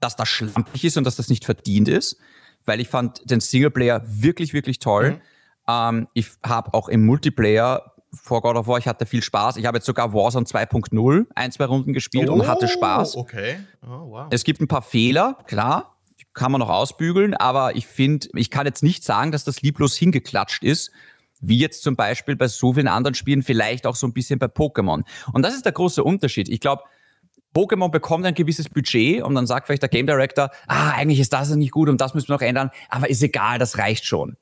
dass das schlampig ist und dass das nicht verdient ist, weil ich fand den Singleplayer wirklich, wirklich toll. Mhm. Ähm, ich habe auch im Multiplayer vor God of War, ich hatte viel Spaß. Ich habe jetzt sogar Warzone 2.0 ein, zwei Runden gespielt oh, und hatte Spaß. Okay. Oh, wow. Es gibt ein paar Fehler, klar, kann man noch ausbügeln, aber ich finde, ich kann jetzt nicht sagen, dass das lieblos hingeklatscht ist, wie jetzt zum Beispiel bei so vielen anderen Spielen, vielleicht auch so ein bisschen bei Pokémon. Und das ist der große Unterschied. Ich glaube, Pokémon bekommt ein gewisses Budget und dann sagt vielleicht der Game Director, ah, eigentlich ist das nicht gut und das müssen wir noch ändern, aber ist egal, das reicht schon.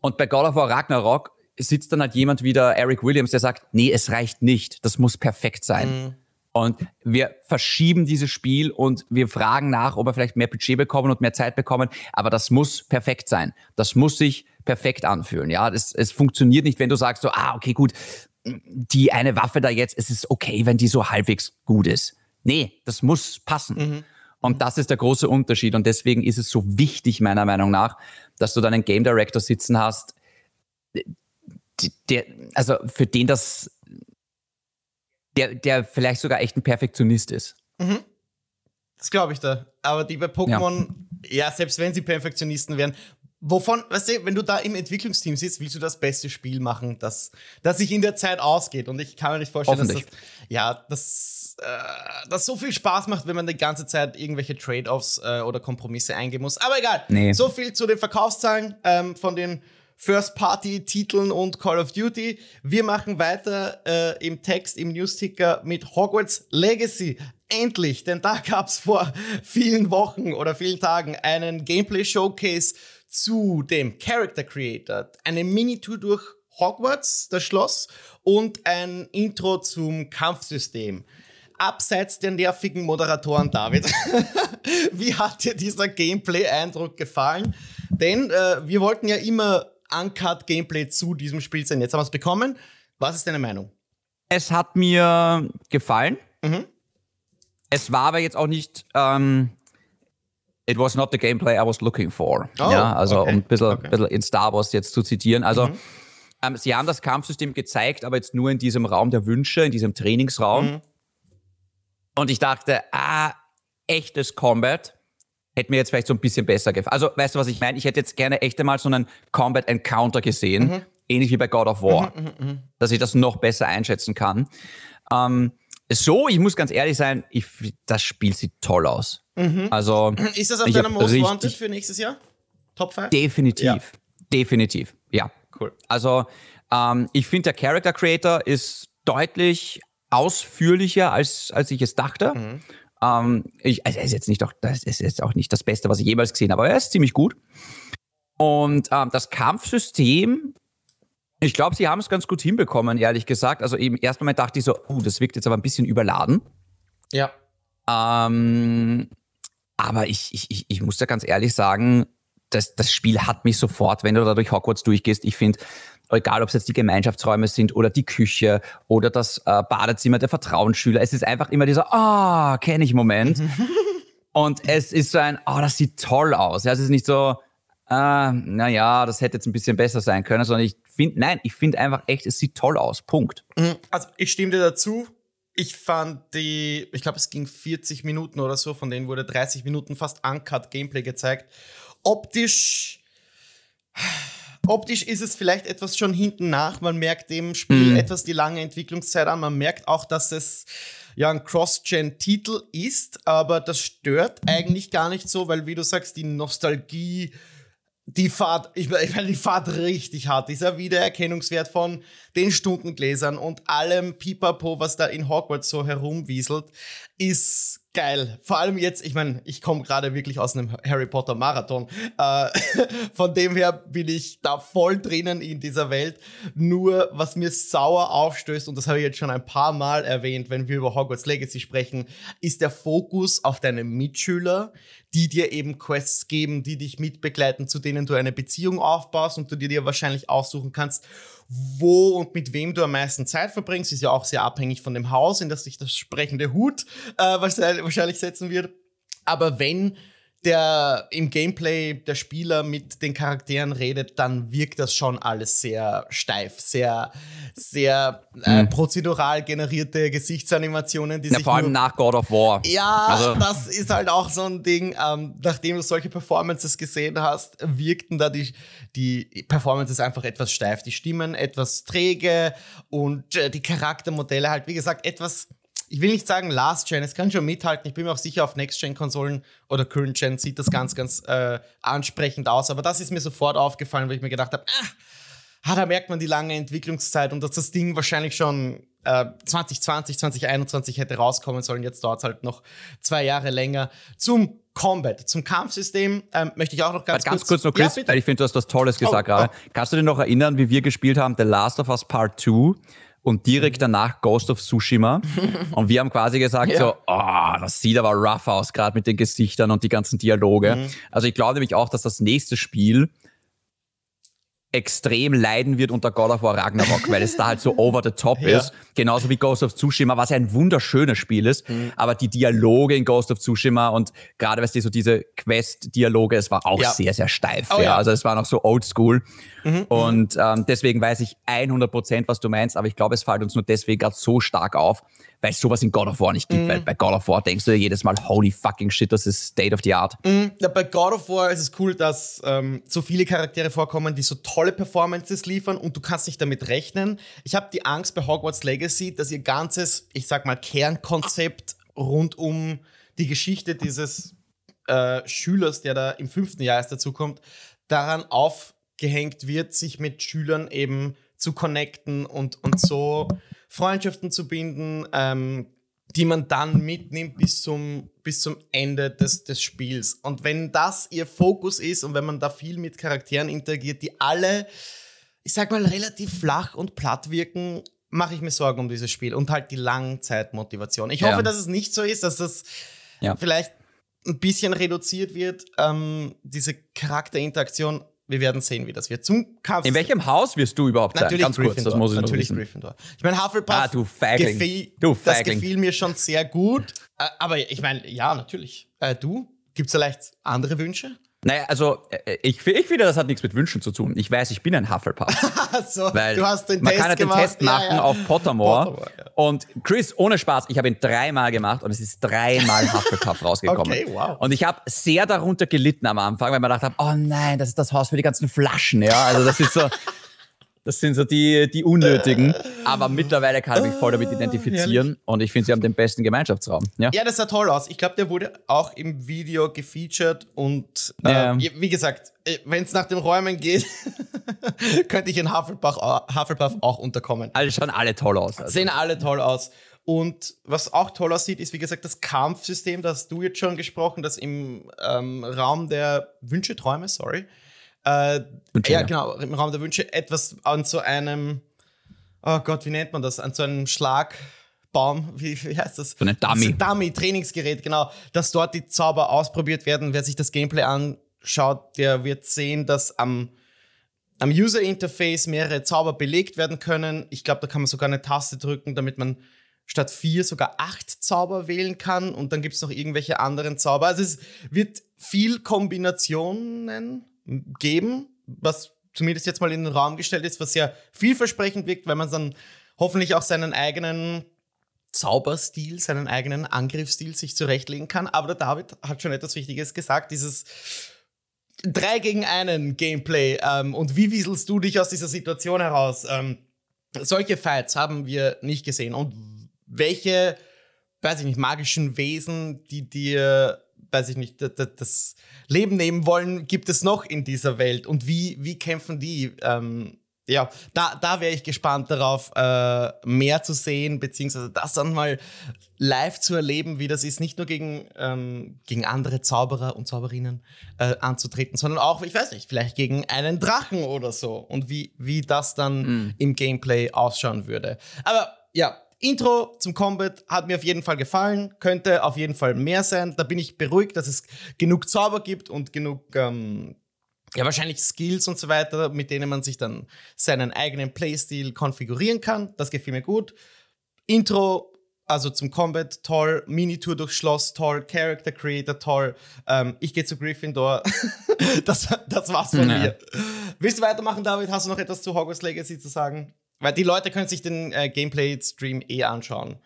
Und bei God of War Ragnarok sitzt dann halt jemand wie der Eric Williams, der sagt, nee, es reicht nicht, das muss perfekt sein. Mhm. Und wir verschieben dieses Spiel und wir fragen nach, ob wir vielleicht mehr Budget bekommen und mehr Zeit bekommen. Aber das muss perfekt sein. Das muss sich perfekt anfühlen. Ja, es, es funktioniert nicht, wenn du sagst so, ah, okay, gut, die eine Waffe da jetzt, es ist okay, wenn die so halbwegs gut ist. Nee, das muss passen. Mhm. Und das ist der große Unterschied. Und deswegen ist es so wichtig, meiner Meinung nach, dass du dann einen Game Director sitzen hast, der, also für den das der, der vielleicht sogar echt ein Perfektionist ist. Mhm. Das glaube ich da. Aber die bei Pokémon, ja. ja, selbst wenn sie Perfektionisten wären, wovon, weißt du, wenn du da im Entwicklungsteam sitzt, willst du das beste Spiel machen, das, das sich in der Zeit ausgeht. Und ich kann mir nicht vorstellen, dass das, ja, das, äh, das so viel Spaß macht, wenn man die ganze Zeit irgendwelche Trade-offs äh, oder Kompromisse eingehen muss. Aber egal. Nee. So viel zu den Verkaufszahlen ähm, von den First-Party-Titeln und Call of Duty. Wir machen weiter äh, im Text, im Newsticker mit Hogwarts Legacy. Endlich, denn da gab es vor vielen Wochen oder vielen Tagen einen Gameplay-Showcase zu dem Character Creator. Eine Mini-Tour durch Hogwarts, das Schloss, und ein Intro zum Kampfsystem abseits der nervigen Moderatoren, David, wie hat dir dieser Gameplay-Eindruck gefallen? Denn äh, wir wollten ja immer Uncut Gameplay zu diesem Spiel sein. Jetzt haben wir es bekommen. Was ist deine Meinung? Es hat mir gefallen. Mhm. Es war aber jetzt auch nicht. Ähm, it was not the gameplay I was looking for. Oh, ja, also okay. um ein bisschen, okay. bisschen, in Star Wars jetzt zu zitieren. Also mhm. ähm, sie haben das Kampfsystem gezeigt, aber jetzt nur in diesem Raum der Wünsche, in diesem Trainingsraum. Mhm. Und ich dachte, ah, echtes Combat hätte mir jetzt vielleicht so ein bisschen besser gefallen. Also, weißt du, was ich meine? Ich hätte jetzt gerne echt einmal so einen Combat Encounter gesehen, mhm. ähnlich wie bei God of War, mhm, mhm, mhm. dass ich das noch besser einschätzen kann. Ähm, so, ich muss ganz ehrlich sein, ich, das Spiel sieht toll aus. Mhm. Also, ist das auf deiner Most Wanted für nächstes Jahr? Top 5? Definitiv. Ja. Definitiv. Ja. Cool. Also, ähm, ich finde, der Character Creator ist deutlich ausführlicher, als, als ich es dachte. Mhm. Ähm, ich, also er ist jetzt nicht doch, das ist jetzt auch nicht das Beste, was ich jemals gesehen habe, aber er ist ziemlich gut. Und ähm, das Kampfsystem, ich glaube, sie haben es ganz gut hinbekommen, ehrlich gesagt. Also im ersten Moment dachte ich so, uh, das wirkt jetzt aber ein bisschen überladen. Ja. Ähm, aber ich, ich, ich, ich muss da ganz ehrlich sagen, das, das Spiel hat mich sofort, wenn du da durch Hogwarts durchgehst. Ich finde, egal ob es jetzt die Gemeinschaftsräume sind oder die Küche oder das äh, Badezimmer der Vertrauensschüler, es ist einfach immer dieser, ah, oh, kenne ich Moment. Und es ist so ein, oh, das sieht toll aus. Ja, es ist nicht so, äh, naja, das hätte jetzt ein bisschen besser sein können, sondern ich finde, nein, ich finde einfach echt, es sieht toll aus. Punkt. Mhm. Also ich stimme dir dazu. Ich fand die, ich glaube, es ging 40 Minuten oder so, von denen wurde 30 Minuten fast uncut Gameplay gezeigt. Optisch Optisch ist es vielleicht etwas schon hinten nach. Man merkt dem Spiel mhm. etwas die lange Entwicklungszeit an. Man merkt auch, dass es ja ein Cross-Gen-Titel ist, aber das stört eigentlich gar nicht so, weil wie du sagst, die Nostalgie die Fahrt, ich meine, die Fahrt richtig hart. Dieser Wiedererkennungswert von den Stundengläsern und allem Pipapo, was da in Hogwarts so herumwieselt, ist geil. Vor allem jetzt, ich meine, ich komme gerade wirklich aus einem Harry Potter Marathon. Äh, von dem her bin ich da voll drinnen in dieser Welt. Nur, was mir sauer aufstößt, und das habe ich jetzt schon ein paar Mal erwähnt, wenn wir über Hogwarts Legacy sprechen, ist der Fokus auf deine Mitschüler, die dir eben Quests geben, die dich mitbegleiten, zu denen du eine Beziehung aufbaust und du dir wahrscheinlich aussuchen kannst, wo und mit wem du am meisten Zeit verbringst. Ist ja auch sehr abhängig von dem Haus, in das sich das sprechende Hut äh, wahrscheinlich setzen wird. Aber wenn der im Gameplay der Spieler mit den Charakteren redet, dann wirkt das schon alles sehr steif, sehr, sehr äh, mhm. prozedural generierte Gesichtsanimationen, die ja, sich. Vor allem nach God of War. Ja, also. das ist halt auch so ein Ding. Ähm, nachdem du solche Performances gesehen hast, wirkten da die, die Performances einfach etwas steif. Die Stimmen etwas träge und äh, die Charaktermodelle halt, wie gesagt, etwas ich will nicht sagen Last Gen, es kann schon mithalten. Ich bin mir auch sicher, auf Next Gen Konsolen oder Current Gen sieht das ganz, ganz äh, ansprechend aus. Aber das ist mir sofort aufgefallen, weil ich mir gedacht habe, ah, ah, da merkt man die lange Entwicklungszeit und dass das Ding wahrscheinlich schon äh, 2020, 2021 hätte rauskommen sollen. Jetzt dauert es halt noch zwei Jahre länger. Zum Combat, zum Kampfsystem ähm, möchte ich auch noch ganz, ganz kurz, kurz noch, Chris, ja, weil ich finde, du hast was Tolles gesagt oh, gerade. Oh. Kannst du dich noch erinnern, wie wir gespielt haben, The Last of Us Part 2? Und direkt mhm. danach Ghost of Tsushima. und wir haben quasi gesagt ja. so, oh, das sieht aber rough aus, gerade mit den Gesichtern und die ganzen Dialoge. Mhm. Also ich glaube nämlich auch, dass das nächste Spiel extrem leiden wird unter God of War Ragnarok, weil es da halt so over the top ja. ist. Genauso wie Ghost of Tsushima, was ja ein wunderschönes Spiel ist. Mhm. Aber die Dialoge in Ghost of Tsushima und gerade, weißt du, so diese Quest-Dialoge, es war auch ja. sehr, sehr steif. Oh, ja. Also es war noch so oldschool. Mhm. Und ähm, deswegen weiß ich 100 Prozent, was du meinst, aber ich glaube, es fällt uns nur deswegen gerade so stark auf, weil es sowas in God of War nicht gibt. Mm. Weil bei God of War denkst du jedes Mal, holy fucking shit, das ist State of the Art. Ja, bei God of War ist es cool, dass ähm, so viele Charaktere vorkommen, die so tolle Performances liefern und du kannst nicht damit rechnen. Ich habe die Angst bei Hogwarts Legacy, dass ihr ganzes, ich sag mal, Kernkonzept rund um die Geschichte dieses äh, Schülers, der da im fünften Jahr erst dazukommt, daran aufgehängt wird, sich mit Schülern eben zu connecten und, und so Freundschaften zu binden, ähm, die man dann mitnimmt bis zum, bis zum Ende des, des Spiels. Und wenn das ihr Fokus ist und wenn man da viel mit Charakteren interagiert, die alle, ich sag mal, relativ flach und platt wirken, mache ich mir Sorgen um dieses Spiel und halt die Langzeitmotivation. Ich hoffe, ja. dass es nicht so ist, dass das ja. vielleicht ein bisschen reduziert wird, ähm, diese Charakterinteraktion wir werden sehen, wie das wird. Zum Kampf. In welchem Haus wirst du überhaupt sein? Natürlich Ganz Gryffindor. kurz, das Äh, aber ich meine, ja, natürlich. Äh, du? Gibt es vielleicht andere Wünsche? Naja, also äh, ich, ich finde, das hat nichts mit Wünschen zu tun. Ich weiß, ich bin ein Hufflepuff. so, weil du hast den man Test kann ja den gemacht. Test machen ja, ja. auf Pottermore. Pottermore, ja. Und Chris, ohne Spaß, ich habe ihn dreimal gemacht und es ist dreimal Hufflepuff rausgekommen. Okay, wow. Und ich habe sehr darunter gelitten am Anfang, weil man gedacht habe, oh nein, das ist das Haus für die ganzen Flaschen. Ja, also das ist so... Das sind so die, die unnötigen. Aber mittlerweile kann ich mich voll damit identifizieren. Und ich finde, sie haben den besten Gemeinschaftsraum. Ja, Ja, das sah toll aus. Ich glaube, der wurde auch im Video gefeatured und äh, Ja. wie gesagt, wenn es nach den Räumen geht, könnte ich in Hufflepuff, Hufflepuff auch unterkommen. also schauen alle toll aus. Also. Sehen alle toll aus. Und was auch toll aussieht, ist wie gesagt das Kampfsystem, da hast du jetzt schon gesprochen, das im ähm, Raum der Wünsche, Träume, sorry. Äh, ja, genau, im Raum der Wünsche etwas an so einem, oh Gott, wie nennt man das? An so einem Schlagbaum, wie, wie heißt das? So ein Dummy. Das Dummy, Trainingsgerät, genau, dass dort die Zauber ausprobiert werden. Wer sich das Gameplay anschaut, der wird sehen, dass am am User Interface mehrere Zauber belegt werden können. Ich glaube, da kann man sogar eine Taste drücken, damit man statt vier sogar acht Zauber wählen kann. Und dann gibt es noch irgendwelche anderen Zauber. Also es wird viel Kombinationen geben, was zumindest jetzt mal in den Raum gestellt ist, was sehr vielversprechend wirkt, weil man dann hoffentlich auch seinen eigenen Zauberstil, seinen eigenen Angriffsstil sich zurechtlegen kann. Aber der David hat schon etwas Wichtiges gesagt, dieses 3 gegen einen Gameplay. Ähm, und wie wieselst du dich aus dieser Situation heraus? Ähm, solche Fights haben wir nicht gesehen. Und welche, weiß ich nicht, magischen Wesen, die dir, weiß ich nicht, das, Leben nehmen wollen, gibt es noch in dieser Welt? Und wie, wie kämpfen die? Ähm, ja, da, da wäre ich gespannt darauf, äh, mehr zu sehen, beziehungsweise das dann mal live zu erleben, wie das ist, nicht nur gegen, ähm, gegen andere Zauberer und Zauberinnen äh, anzutreten, sondern auch, ich weiß nicht, vielleicht gegen einen Drachen oder so und wie, wie das dann Mhm. im Gameplay ausschauen würde. Aber ja, Intro zum Combat hat mir auf jeden Fall gefallen, könnte auf jeden Fall mehr sein. Da bin ich beruhigt, dass es genug Zauber gibt und genug ähm, ja, wahrscheinlich Skills und so weiter, mit denen man sich dann seinen eigenen Playstil konfigurieren kann. Das gefiel mir gut. Intro, also zum Combat, toll. Minitour durchs Schloss, toll. Character Creator, toll. Ähm, ich gehe zu Gryffindor. das, das war's von Ja. mir. Willst du weitermachen, David? Hast du noch etwas zu Hogwarts Legacy zu sagen? Weil die Leute können sich den äh, Gameplay-Stream eh anschauen.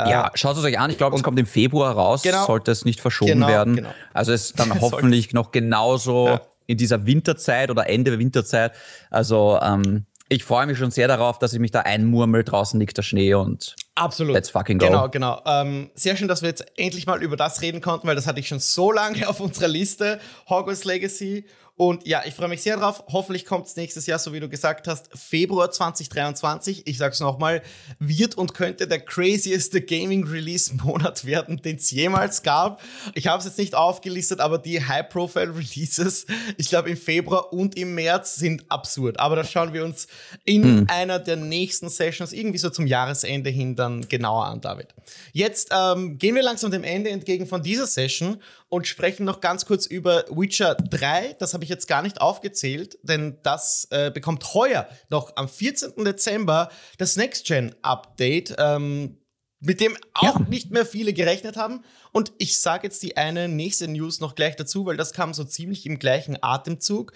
Ja, schaut es euch an. Ich glaube, es kommt im Februar raus. Genau. Sollte es nicht verschoben Genau, werden. genau. Also es ist dann hoffentlich noch genauso Ja. in dieser Winterzeit oder Ende der Winterzeit. Also ähm, ich freue mich schon sehr darauf, dass ich mich da einmurmel. Draußen liegt der Schnee und Absolut. Let's fucking go. Genau, genau. Ähm, sehr schön, dass wir jetzt endlich mal über das reden konnten, weil das hatte ich schon so lange auf unserer Liste, Hogwarts Legacy. Und ja, ich freue mich sehr drauf. Hoffentlich kommt es nächstes Jahr, so wie du gesagt hast, Februar 2023. Ich sag's nochmal, wird und könnte der crazieste Gaming-Release-Monat werden, den es jemals gab. Ich habe es jetzt nicht aufgelistet, aber die High-Profile-Releases, ich glaube im Februar und im März, sind absurd. Aber das schauen wir uns in einer der nächsten Sessions, irgendwie so zum Jahresende hin, dann genauer an, David. Jetzt ähm, gehen wir langsam dem Ende entgegen von dieser Session und sprechen noch ganz kurz über Witcher 3. Das habe ich jetzt gar nicht aufgezählt, denn das äh, bekommt heuer noch am 14. Dezember das Next-Gen-Update, ähm, mit dem auch Ja. nicht mehr viele gerechnet haben. Und ich sage jetzt die eine nächste News noch gleich dazu, weil das kam so ziemlich im gleichen Atemzug.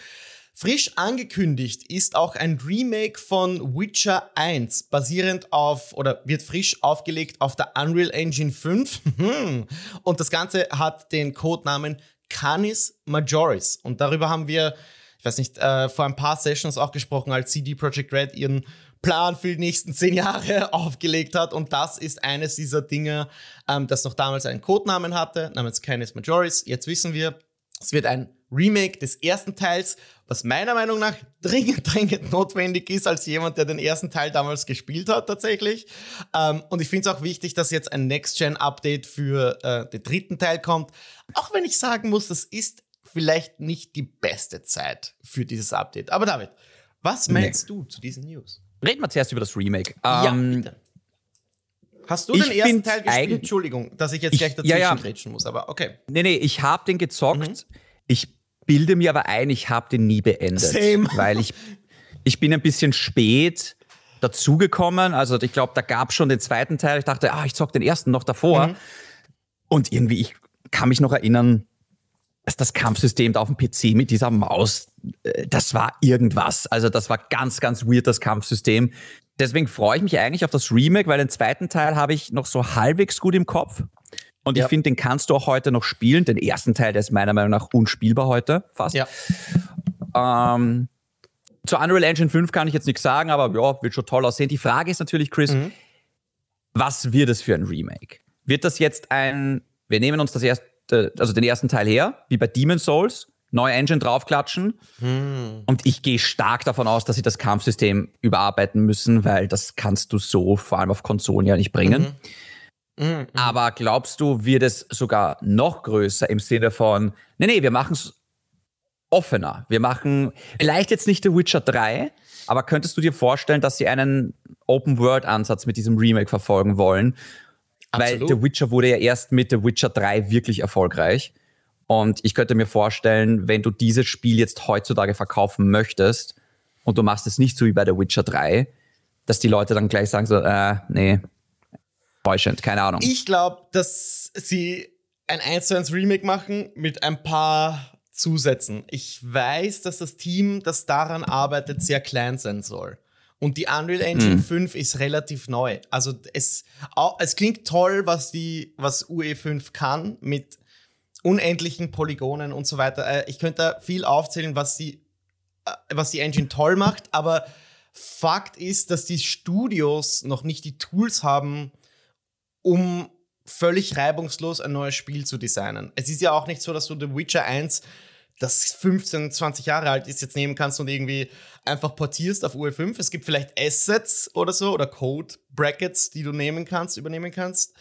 Frisch angekündigt ist auch ein Remake von Witcher 1, basierend auf oder wird frisch aufgelegt auf der Unreal Engine 5. Und das Ganze hat den Codenamen Canis Majoris. Und darüber haben wir, ich weiß nicht, äh, vor ein paar Sessions auch gesprochen, als CD Projekt Red ihren Plan für die nächsten zehn Jahre aufgelegt hat. Und das ist eines dieser Dinge, ähm, das noch damals einen Codenamen hatte, namens Canis Majoris. Jetzt wissen wir, es wird ein Remake des ersten Teils, was meiner Meinung nach dringend, dringend notwendig ist, als jemand, der den ersten Teil damals gespielt hat, tatsächlich. Ähm, und ich finde es auch wichtig, dass jetzt ein Next-Gen-Update für äh, den dritten Teil kommt. Auch wenn ich sagen muss, das ist vielleicht nicht die beste Zeit für dieses Update. Aber David, was meinst du zu diesen News? reden wir zuerst über das Remake. ja, Ähm, bitte. Hast du ich den ersten Teil gespielt? Entschuldigung, dass ich jetzt Ich- gleich ja, ja. dazwischen grätschen muss, aber okay. Nee, nee, ich habe den gezockt. Mhm. Ich bilde mir aber ein, ich habe den nie beendet. Same. Weil ich, ich bin ein bisschen spät dazugekommen. Also ich glaube, da gab schon den zweiten Teil. Ich dachte, ah, ich zock den ersten noch davor. Mhm. Und irgendwie, ich kann mich noch erinnern, dass das Kampfsystem da auf dem PC mit dieser Maus, äh, das war irgendwas. Also das war ganz, ganz weird, das Kampfsystem. Deswegen freue ich mich eigentlich auf das Remake, weil den zweiten Teil habe ich noch so halbwegs gut im Kopf. Und ja. ich finde, den kannst du auch heute noch spielen. Den ersten Teil, der ist meiner Meinung nach unspielbar heute fast. Ja. Ähm, zur Unreal Engine 5 kann ich jetzt nichts sagen, aber ja, wird schon toll aussehen. Die Frage ist natürlich, Chris, mhm. was wird es für ein Remake? Wird das jetzt ein, wir nehmen uns das erste, also den ersten Teil her, wie bei Demon's Souls, neue Engine draufklatschen. Mhm. Und ich gehe stark davon aus, dass sie das Kampfsystem überarbeiten müssen, weil das kannst du so vor allem auf Konsolen ja nicht bringen. Mhm. Mhm. Aber glaubst du, wird es sogar noch größer im Sinne von, nee, nee, wir machen es offener. Wir machen vielleicht jetzt nicht The Witcher 3, aber könntest du dir vorstellen, dass sie einen Open-World-Ansatz mit diesem Remake verfolgen wollen? Absolut. Weil The Witcher wurde ja erst mit The Witcher 3 wirklich erfolgreich. Und ich könnte mir vorstellen, wenn du dieses Spiel jetzt heutzutage verkaufen möchtest und du machst es nicht so wie bei The Witcher 3, dass die Leute dann gleich sagen so, äh, nee, täuschend, keine Ahnung. Ich glaube, dass sie ein 1 zu 1 Remake machen mit ein paar Zusätzen. Ich weiß, dass das Team, das daran arbeitet, sehr klein sein soll. Und die Unreal Engine hm. 5 ist relativ neu. Also es, es klingt toll, was die, was UE5 kann mit unendlichen Polygonen und so weiter. Äh, ich könnte da viel aufzählen, was die, äh, was die Engine toll macht, aber Fakt ist, dass die Studios noch nicht die Tools haben, um völlig reibungslos ein neues Spiel zu designen. Es ist ja auch nicht so, dass du The Witcher 1, das 15, 20 Jahre alt ist, jetzt nehmen kannst und irgendwie einfach portierst auf UE5. Es gibt vielleicht Assets oder so oder Code Brackets, die du nehmen kannst, übernehmen kannst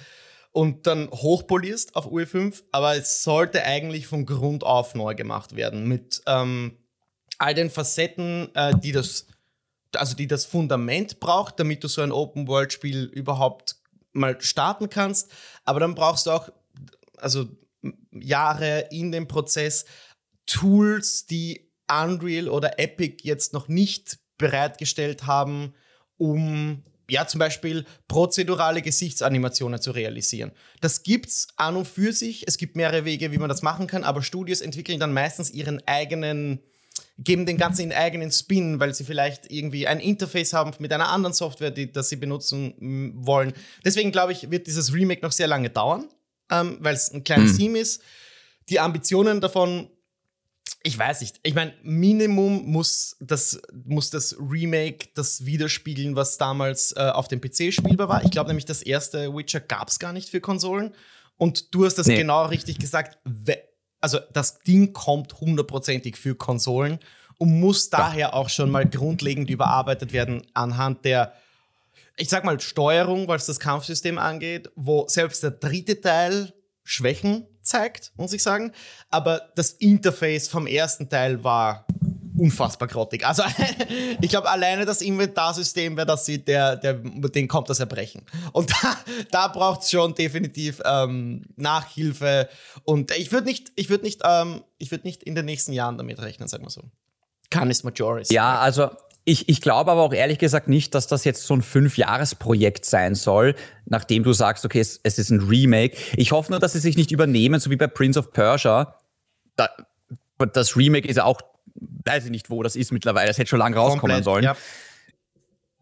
und dann hochpolierst auf UE5, aber es sollte eigentlich von Grund auf neu gemacht werden mit ähm, all den Facetten, äh, die das also die das Fundament braucht, damit du so ein Open-World-Spiel überhaupt mal starten kannst, aber dann brauchst du auch also Jahre in dem Prozess Tools, die Unreal oder Epic jetzt noch nicht bereitgestellt haben, um ja zum Beispiel prozedurale Gesichtsanimationen zu realisieren. Das gibt's an und für sich. Es gibt mehrere Wege, wie man das machen kann, aber Studios entwickeln dann meistens ihren eigenen geben den ganzen einen eigenen Spin, weil sie vielleicht irgendwie ein Interface haben mit einer anderen Software, die, das sie benutzen mm, wollen. Deswegen glaube ich, wird dieses Remake noch sehr lange dauern, ähm, weil es ein kleines mhm. Team ist. Die Ambitionen davon, ich weiß nicht. Ich meine, Minimum muss das, muss das Remake das widerspiegeln, was damals äh, auf dem PC spielbar war. Ich glaube nämlich, das erste Witcher gab es gar nicht für Konsolen. Und du hast das nee. genau richtig gesagt also das Ding kommt hundertprozentig für Konsolen und muss daher auch schon mal grundlegend überarbeitet werden anhand der, ich sag mal, Steuerung, was das Kampfsystem angeht, wo selbst der dritte Teil Schwächen zeigt, muss ich sagen. Aber das Interface vom ersten Teil war unfassbar grottig. Also ich glaube, alleine das Inventarsystem, wer das sieht, der, der, den kommt das Erbrechen. Und da, da braucht es schon definitiv ähm, Nachhilfe. Und ich würde nicht, ich würde nicht, ähm, ich würde nicht in den nächsten Jahren damit rechnen, sagen wir so. Canis Majoris. Ja, also ich, ich glaube aber auch ehrlich gesagt nicht, dass das jetzt so ein Fünfjahresprojekt sein soll, nachdem du sagst, okay, es, es ist ein Remake. Ich hoffe nur, dass sie sich nicht übernehmen, so wie bei Prince of Persia. Da, das Remake ist ja auch weiß ich nicht, wo das ist mittlerweile. Das hätte schon lange rauskommen Komplett, sollen. Ja.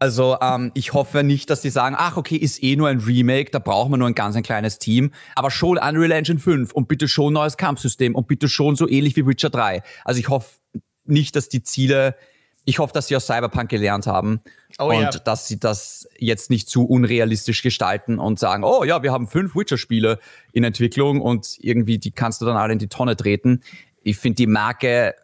Also ähm, ich hoffe nicht, dass die sagen, ach okay, ist eh nur ein Remake, da brauchen wir nur ein ganz ein kleines Team, aber schon Unreal Engine 5 und bitte schon neues Kampfsystem und bitte schon so ähnlich wie Witcher 3. Also ich hoffe nicht, dass die Ziele, ich hoffe, dass sie aus Cyberpunk gelernt haben oh, und ja. dass sie das jetzt nicht zu unrealistisch gestalten und sagen, oh ja, wir haben fünf Witcher-Spiele in Entwicklung und irgendwie die kannst du dann alle in die Tonne treten. Ich finde die Marke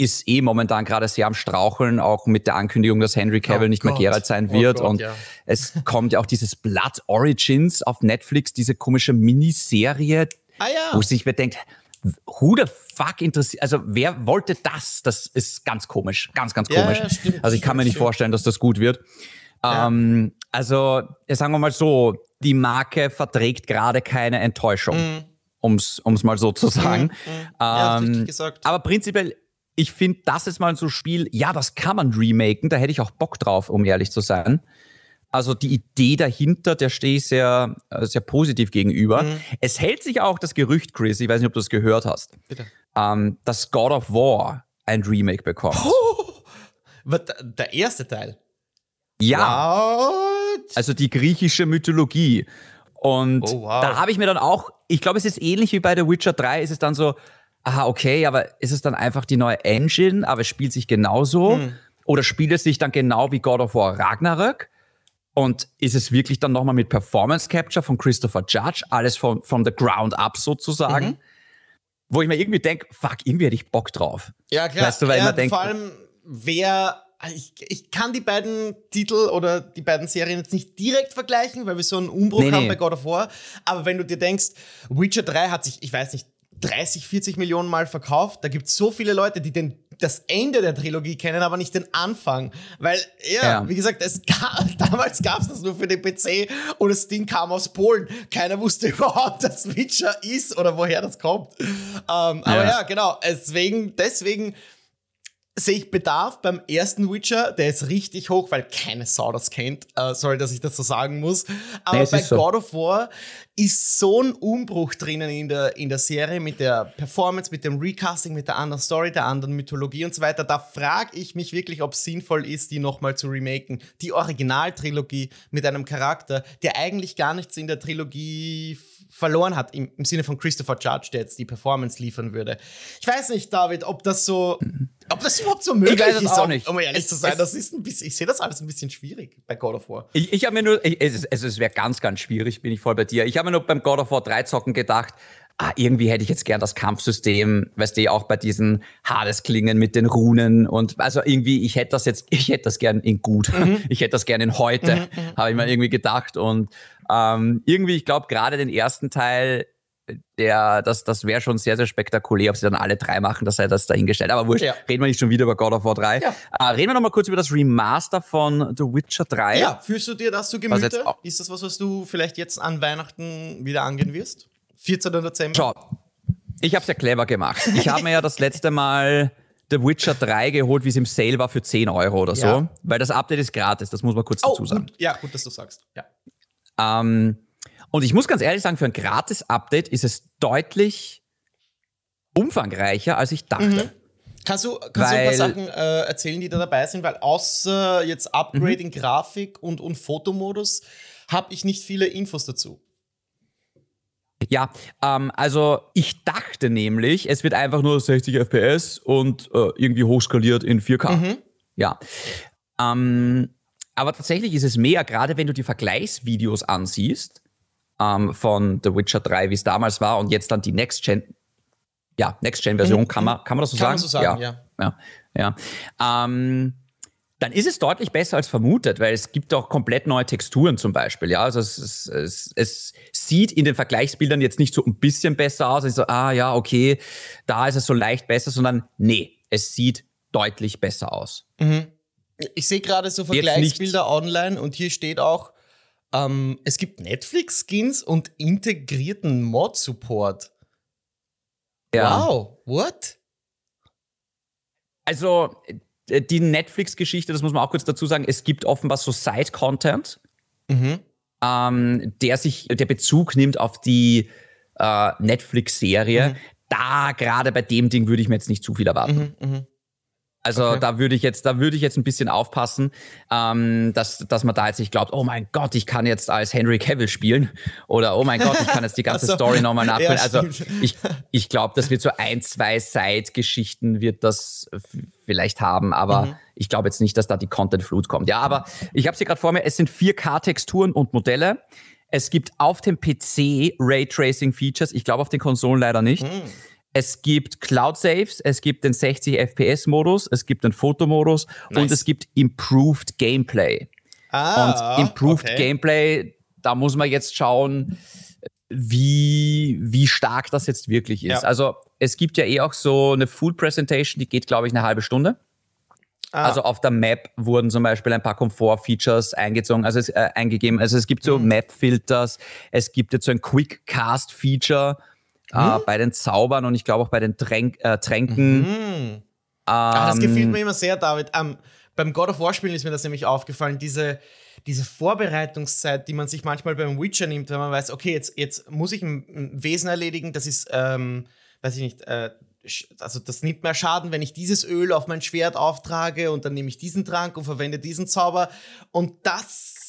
ist eh momentan gerade sehr am Straucheln, auch mit der Ankündigung, dass Henry Cavill oh nicht Gott. mehr Geralt sein oh wird. Oh Gott, und ja. es kommt ja auch dieses Blood Origins auf Netflix, diese komische Miniserie, ah, ja. wo sich bedenkt, who the fuck interessiert, also wer wollte das? Das ist ganz komisch, ganz, ganz komisch. Ja, stimmt, also ich kann mir nicht stimmt. vorstellen, dass das gut wird. Ähm, also sagen wir mal so, die Marke verträgt gerade keine Enttäuschung. Mm um es mal so zu sagen. Mm, mm. Ja, ähm, aber prinzipiell ich finde, das ist mal so ein Spiel, ja, das kann man remaken, da hätte ich auch Bock drauf, um ehrlich zu sein. Also die Idee dahinter, der stehe ich sehr, äh, sehr positiv gegenüber. Mhm. Es hält sich auch das Gerücht, Chris, ich weiß nicht, ob du das gehört hast. Bitte. ähm, dass God of War ein Remake bekommt. Oh, der erste Teil? Ja. What? Also die griechische Mythologie. Und oh, wow. da habe ich mir dann auch, ich glaube, es ist ähnlich wie bei The Witcher 3, ist es dann so, aha, okay, aber ist es dann einfach die neue Engine, aber es spielt sich genauso? Hm. Oder spielt es sich dann genau wie God of War Ragnarök? Und ist es wirklich dann nochmal mit Performance Capture von Christopher Judge, alles von, from the ground up sozusagen? Mhm. Wo ich mir irgendwie denke, fuck, irgendwie hätte ich Bock drauf. Ja, klar. Weißt du, weil ja, man denkt, vor allem, wer ich, ich kann die beiden Titel oder die beiden Serien jetzt nicht direkt vergleichen, weil wir so einen Umbruch nee, haben nee. bei God of War. Aber wenn du dir denkst, Witcher 3 hat sich, ich weiß nicht, 30, 40 Millionen Mal verkauft. Da gibt es so viele Leute, die den, das Ende der Trilogie kennen, aber nicht den Anfang. Weil, ja, ja. wie gesagt, es gab, damals gab es das nur für den PC und das Ding kam aus Polen. Keiner wusste überhaupt, dass Witcher ist oder woher das kommt. Ähm, ja. Aber ja, genau. Deswegen, deswegen sehe ich Bedarf beim ersten Witcher, der ist richtig hoch, weil keine Sau das kennt, äh, sorry, dass ich das so sagen muss. Aber nee, bei so. God of War ist so ein Umbruch drinnen in der, in der Serie mit der Performance, mit dem Recasting, mit der anderen Story, der anderen Mythologie und so weiter. Da frage ich mich wirklich, ob es sinnvoll ist, die nochmal zu remaken. Die Originaltrilogie mit einem Charakter, der eigentlich gar nichts in der Trilogie verloren hat, im, im Sinne von Christopher Judge, der jetzt die Performance liefern würde. Ich weiß nicht, David, ob das so, ob das überhaupt so möglich ich weiß ist, auch nicht. um ehrlich es, zu sein. Das ist ein bisschen, ich sehe das alles ein bisschen schwierig bei God of War. Ich, ich habe mir nur, ich, es, es wäre ganz, ganz schwierig, bin ich voll bei dir. Ich habe mir nur beim God of War 3 Zocken gedacht, ah, irgendwie hätte ich jetzt gern das Kampfsystem, weißt du, auch bei diesen Hades-Klingen mit den Runen und also irgendwie, ich hätte das jetzt, ich hätte das gern in gut, mhm. ich hätte das gern in heute, mhm, mhm. habe ich mir irgendwie gedacht und ähm, irgendwie, ich glaube, gerade den ersten Teil, der, das, das wäre schon sehr, sehr spektakulär, ob sie dann alle drei machen, das sei das dahingestellt. Aber wurscht, ja. reden wir nicht schon wieder über God of War 3. Ja. Äh, reden wir noch mal kurz über das Remaster von The Witcher 3. Ja, fühlst du dir das zu Gemüte? Ist das was, was du vielleicht jetzt an Weihnachten wieder angehen wirst? 14. Dezember? Schau, ich habe es ja clever gemacht. Ich habe mir ja das letzte Mal The Witcher 3 geholt, wie es im Sale war, für 10 Euro oder so. Ja. Weil das Update ist gratis, das muss man kurz oh, dazu sagen. Gut. Ja, gut, dass du sagst. Ja. Ähm, und ich muss ganz ehrlich sagen, für ein Gratis-Update ist es deutlich umfangreicher, als ich dachte. Mhm. Kannst du, kannst weil, du ein paar Sachen äh, erzählen, die da dabei sind? Weil außer jetzt Upgrade mhm. in Grafik und, und Fotomodus habe ich nicht viele Infos dazu. Ja, ähm, also ich dachte nämlich, es wird einfach nur 60 FPS und äh, irgendwie hochskaliert in 4K. Mhm. Ja. Ähm, aber tatsächlich ist es mehr, gerade wenn du die Vergleichsvideos ansiehst ähm, von The Witcher 3, wie es damals war, und jetzt dann die Next-Gen, ja, Next-Gen-Version, mhm. kann, man, kann man das so kann sagen? Man so sagen, ja. ja. ja. Ähm, dann ist es deutlich besser als vermutet, weil es gibt auch komplett neue Texturen zum Beispiel. Ja, also es, es, es, es sieht in den Vergleichsbildern jetzt nicht so ein bisschen besser aus. Also, ah ja, okay, da ist es so leicht besser, sondern nee, es sieht deutlich besser aus. Mhm. Ich sehe gerade so Vergleichsbilder online und hier steht auch, ähm, es gibt Netflix-Skins und integrierten Mod-Support. Ja. Wow, what? Also, äh, die Netflix-Geschichte, das muss man auch kurz dazu sagen, es gibt offenbar so Side-Content, mhm. ähm, der sich, der Bezug nimmt auf die äh, Netflix-Serie. Mhm. Da, gerade bei dem Ding, würde ich mir jetzt nicht zu viel erwarten. Mhm, mh. Also okay. da würde ich jetzt, da würde ich jetzt ein bisschen aufpassen, ähm, dass, dass man da jetzt nicht glaubt, oh mein Gott, ich kann jetzt als Henry Cavill spielen oder oh mein Gott, ich kann jetzt die ganze so. Story nochmal nachholen. Ja, also ich, ich glaube, das wird so ein, zwei Side-Geschichten wird das vielleicht haben, aber mhm. ich glaube jetzt nicht, dass da die Content-Flut kommt. Ja, aber ich habe es hier gerade vor mir, es sind 4K-Texturen und Modelle. Es gibt auf dem PC Raytracing-Features, ich glaube auf den Konsolen leider nicht. Mhm. Es gibt Cloud Saves, es gibt den 60 FPS Modus, es gibt den Fotomodus nice. und es gibt Improved Gameplay. Ah, und Improved okay. Gameplay, da muss man jetzt schauen, wie, wie stark das jetzt wirklich ist. Ja. Also es gibt ja eh auch so eine Full Presentation, die geht, glaube ich, eine halbe Stunde. Ah. Also auf der Map wurden zum Beispiel ein paar Komfort-Features eingezogen, also es, äh, eingegeben. Also es gibt so mhm. Map-Filters, es gibt jetzt so ein Quick-Cast-Feature, äh, hm? bei den Zaubern und ich glaube auch bei den Tränk äh, Tränken. Mhm. Ah, das gefällt mir immer sehr, David. Um, beim God of War Spielen ist mir das nämlich aufgefallen, diese, diese Vorbereitungszeit, die man sich manchmal beim Witcher nimmt, wenn man weiß, okay, jetzt, jetzt muss ich ein, Wesen erledigen, das ist, ähm, weiß ich nicht, äh, also das nimmt mehr Schaden, wenn ich dieses Öl auf mein Schwert auftrage und dann nehme ich diesen Trank und verwende diesen Zauber. Und das,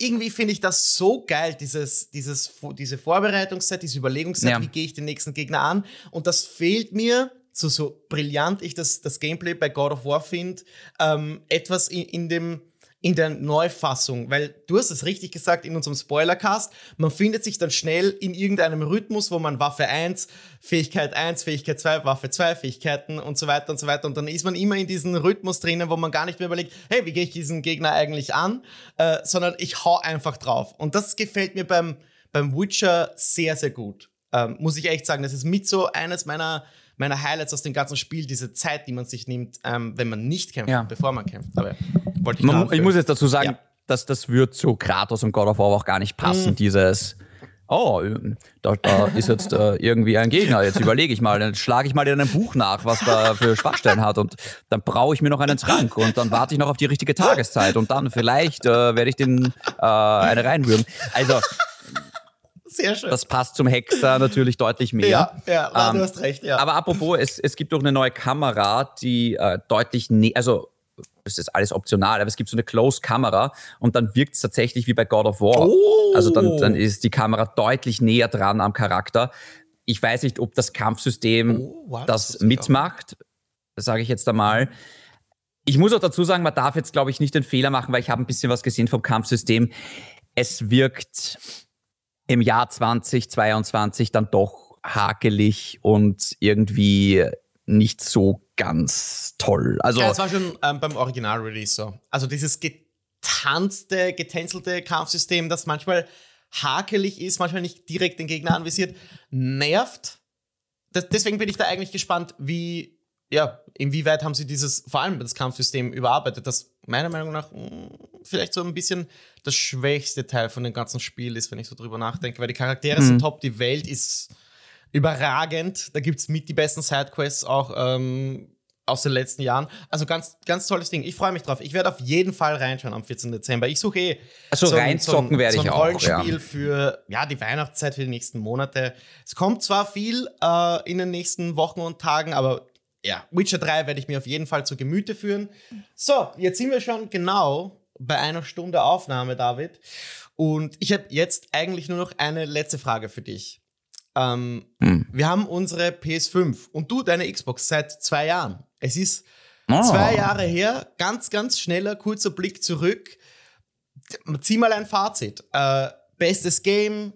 irgendwie finde ich das so geil, dieses, dieses, diese Vorbereitungszeit, diese Überlegungszeit, ja. wie gehe ich den nächsten Gegner an. Und das fehlt mir so, so brillant ich das, das Gameplay bei God of War finde, ähm, etwas in, in dem in der Neufassung, weil du hast es richtig gesagt in unserem Spoilercast, man findet sich dann schnell in irgendeinem Rhythmus, wo man Waffe 1, Fähigkeit 1, Fähigkeit 2, Waffe 2, Fähigkeiten und so weiter und so weiter und dann ist man immer in diesem Rhythmus drinnen, wo man gar nicht mehr überlegt, hey, wie gehe ich diesen Gegner eigentlich an, äh, sondern ich hau einfach drauf und das gefällt mir beim, beim Witcher sehr, sehr gut. Ähm, muss ich echt sagen, das ist mit so eines meiner meiner Highlights aus dem ganzen Spiel, diese Zeit, die man sich nimmt, ähm, wenn man nicht kämpft, ja. bevor man kämpft. Aber wollte ich, man, ich muss jetzt dazu sagen, ja. dass das wird zu Kratos und God of War auch gar nicht passen, mhm. dieses oh, da, da ist jetzt äh, irgendwie ein Gegner, jetzt überlege ich mal, dann schlage ich mal in einem Buch nach, was da für Schwachstellen hat und dann brauche ich mir noch einen Trank und dann warte ich noch auf die richtige Tageszeit und dann vielleicht äh, werde ich den äh, eine reinrühren. Also sehr schön. Das passt zum Hexer natürlich deutlich mehr. Ja, ja ähm, du hast recht, ja. Aber apropos, es, es gibt auch eine neue Kamera, die äh, deutlich, also es ist alles optional, aber es gibt so eine Close-Kamera und dann wirkt es tatsächlich wie bei God of War. Oh. Also dann, dann ist die Kamera deutlich näher dran am Charakter. Ich weiß nicht, ob das Kampfsystem oh, wow, das, das mitmacht, sage ich jetzt einmal. Ich muss auch dazu sagen, man darf jetzt, glaube ich, nicht den Fehler machen, weil ich habe ein bisschen was gesehen vom Kampfsystem. Es wirkt im Jahr 2022 dann doch hakelig und irgendwie nicht so ganz toll. Also, ja, das war schon ähm, beim Original-Release so. Also dieses getanzte, getänzelte Kampfsystem, das manchmal hakelig ist, manchmal nicht direkt den Gegner anvisiert, nervt. Das, deswegen bin ich da eigentlich gespannt, wie ja, inwieweit haben sie dieses, vor allem das Kampfsystem überarbeitet, das meiner Meinung nach mh, hm, vielleicht so ein bisschen das schwächste Teil von dem ganzen Spiel ist, wenn ich so drüber nachdenke, weil die Charaktere mhm. sind top, die Welt ist überragend, da gibt es mit die besten Sidequests auch ähm, aus den letzten Jahren. Also ganz, ganz tolles Ding. Ich freue mich drauf. Ich werde auf jeden Fall reinschauen am 14. Dezember. Ich suche eh also so reinzocken werde so ich auch. Rollenspiel ja. für ja, die Weihnachtszeit, für die nächsten Monate. Es kommt zwar viel äh, in den nächsten Wochen und Tagen, aber ja, Witcher 3 werde ich mir auf jeden Fall zu Gemüte führen. So, jetzt sind wir schon genau bei einer Stunde Aufnahme, David. Und ich habe jetzt eigentlich nur noch eine letzte Frage für dich. Ähm, hm. Wir haben unsere PS5 und du deine Xbox seit zwei Jahren. Es ist oh. zwei Jahre her, ganz, ganz schneller, kurzer Blick zurück. Zieh mal ein Fazit. Äh, bestes Game,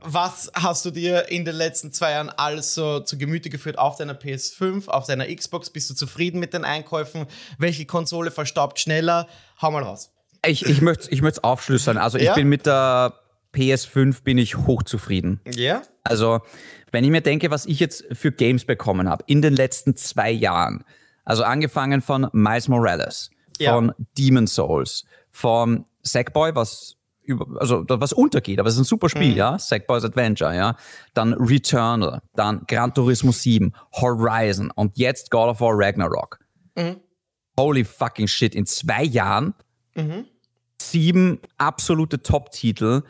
was hast du dir in den letzten zwei Jahren alles so zu Gemüte geführt auf deiner PS5, auf deiner Xbox? Bist du zufrieden mit den Einkäufen? Welche Konsole verstaubt schneller? Hau mal raus. Ich, ich möchte ich es aufschlüsseln. Also ich ja? bin mit der PS5 bin ich hochzufrieden. Ja? Also wenn ich mir denke, was ich jetzt für Games bekommen habe in den letzten zwei Jahren, also angefangen von Miles Morales, ja. von Demon Souls, von Sackboy, was über, also was untergeht, aber es ist ein super Spiel, mhm. ja. Sackboys Adventure, ja. Dann Returnal, dann Gran Turismo 7, Horizon und jetzt God of War Ragnarok. Mhm. Holy fucking shit, in zwei Jahren mhm. sieben absolute Top-Titel,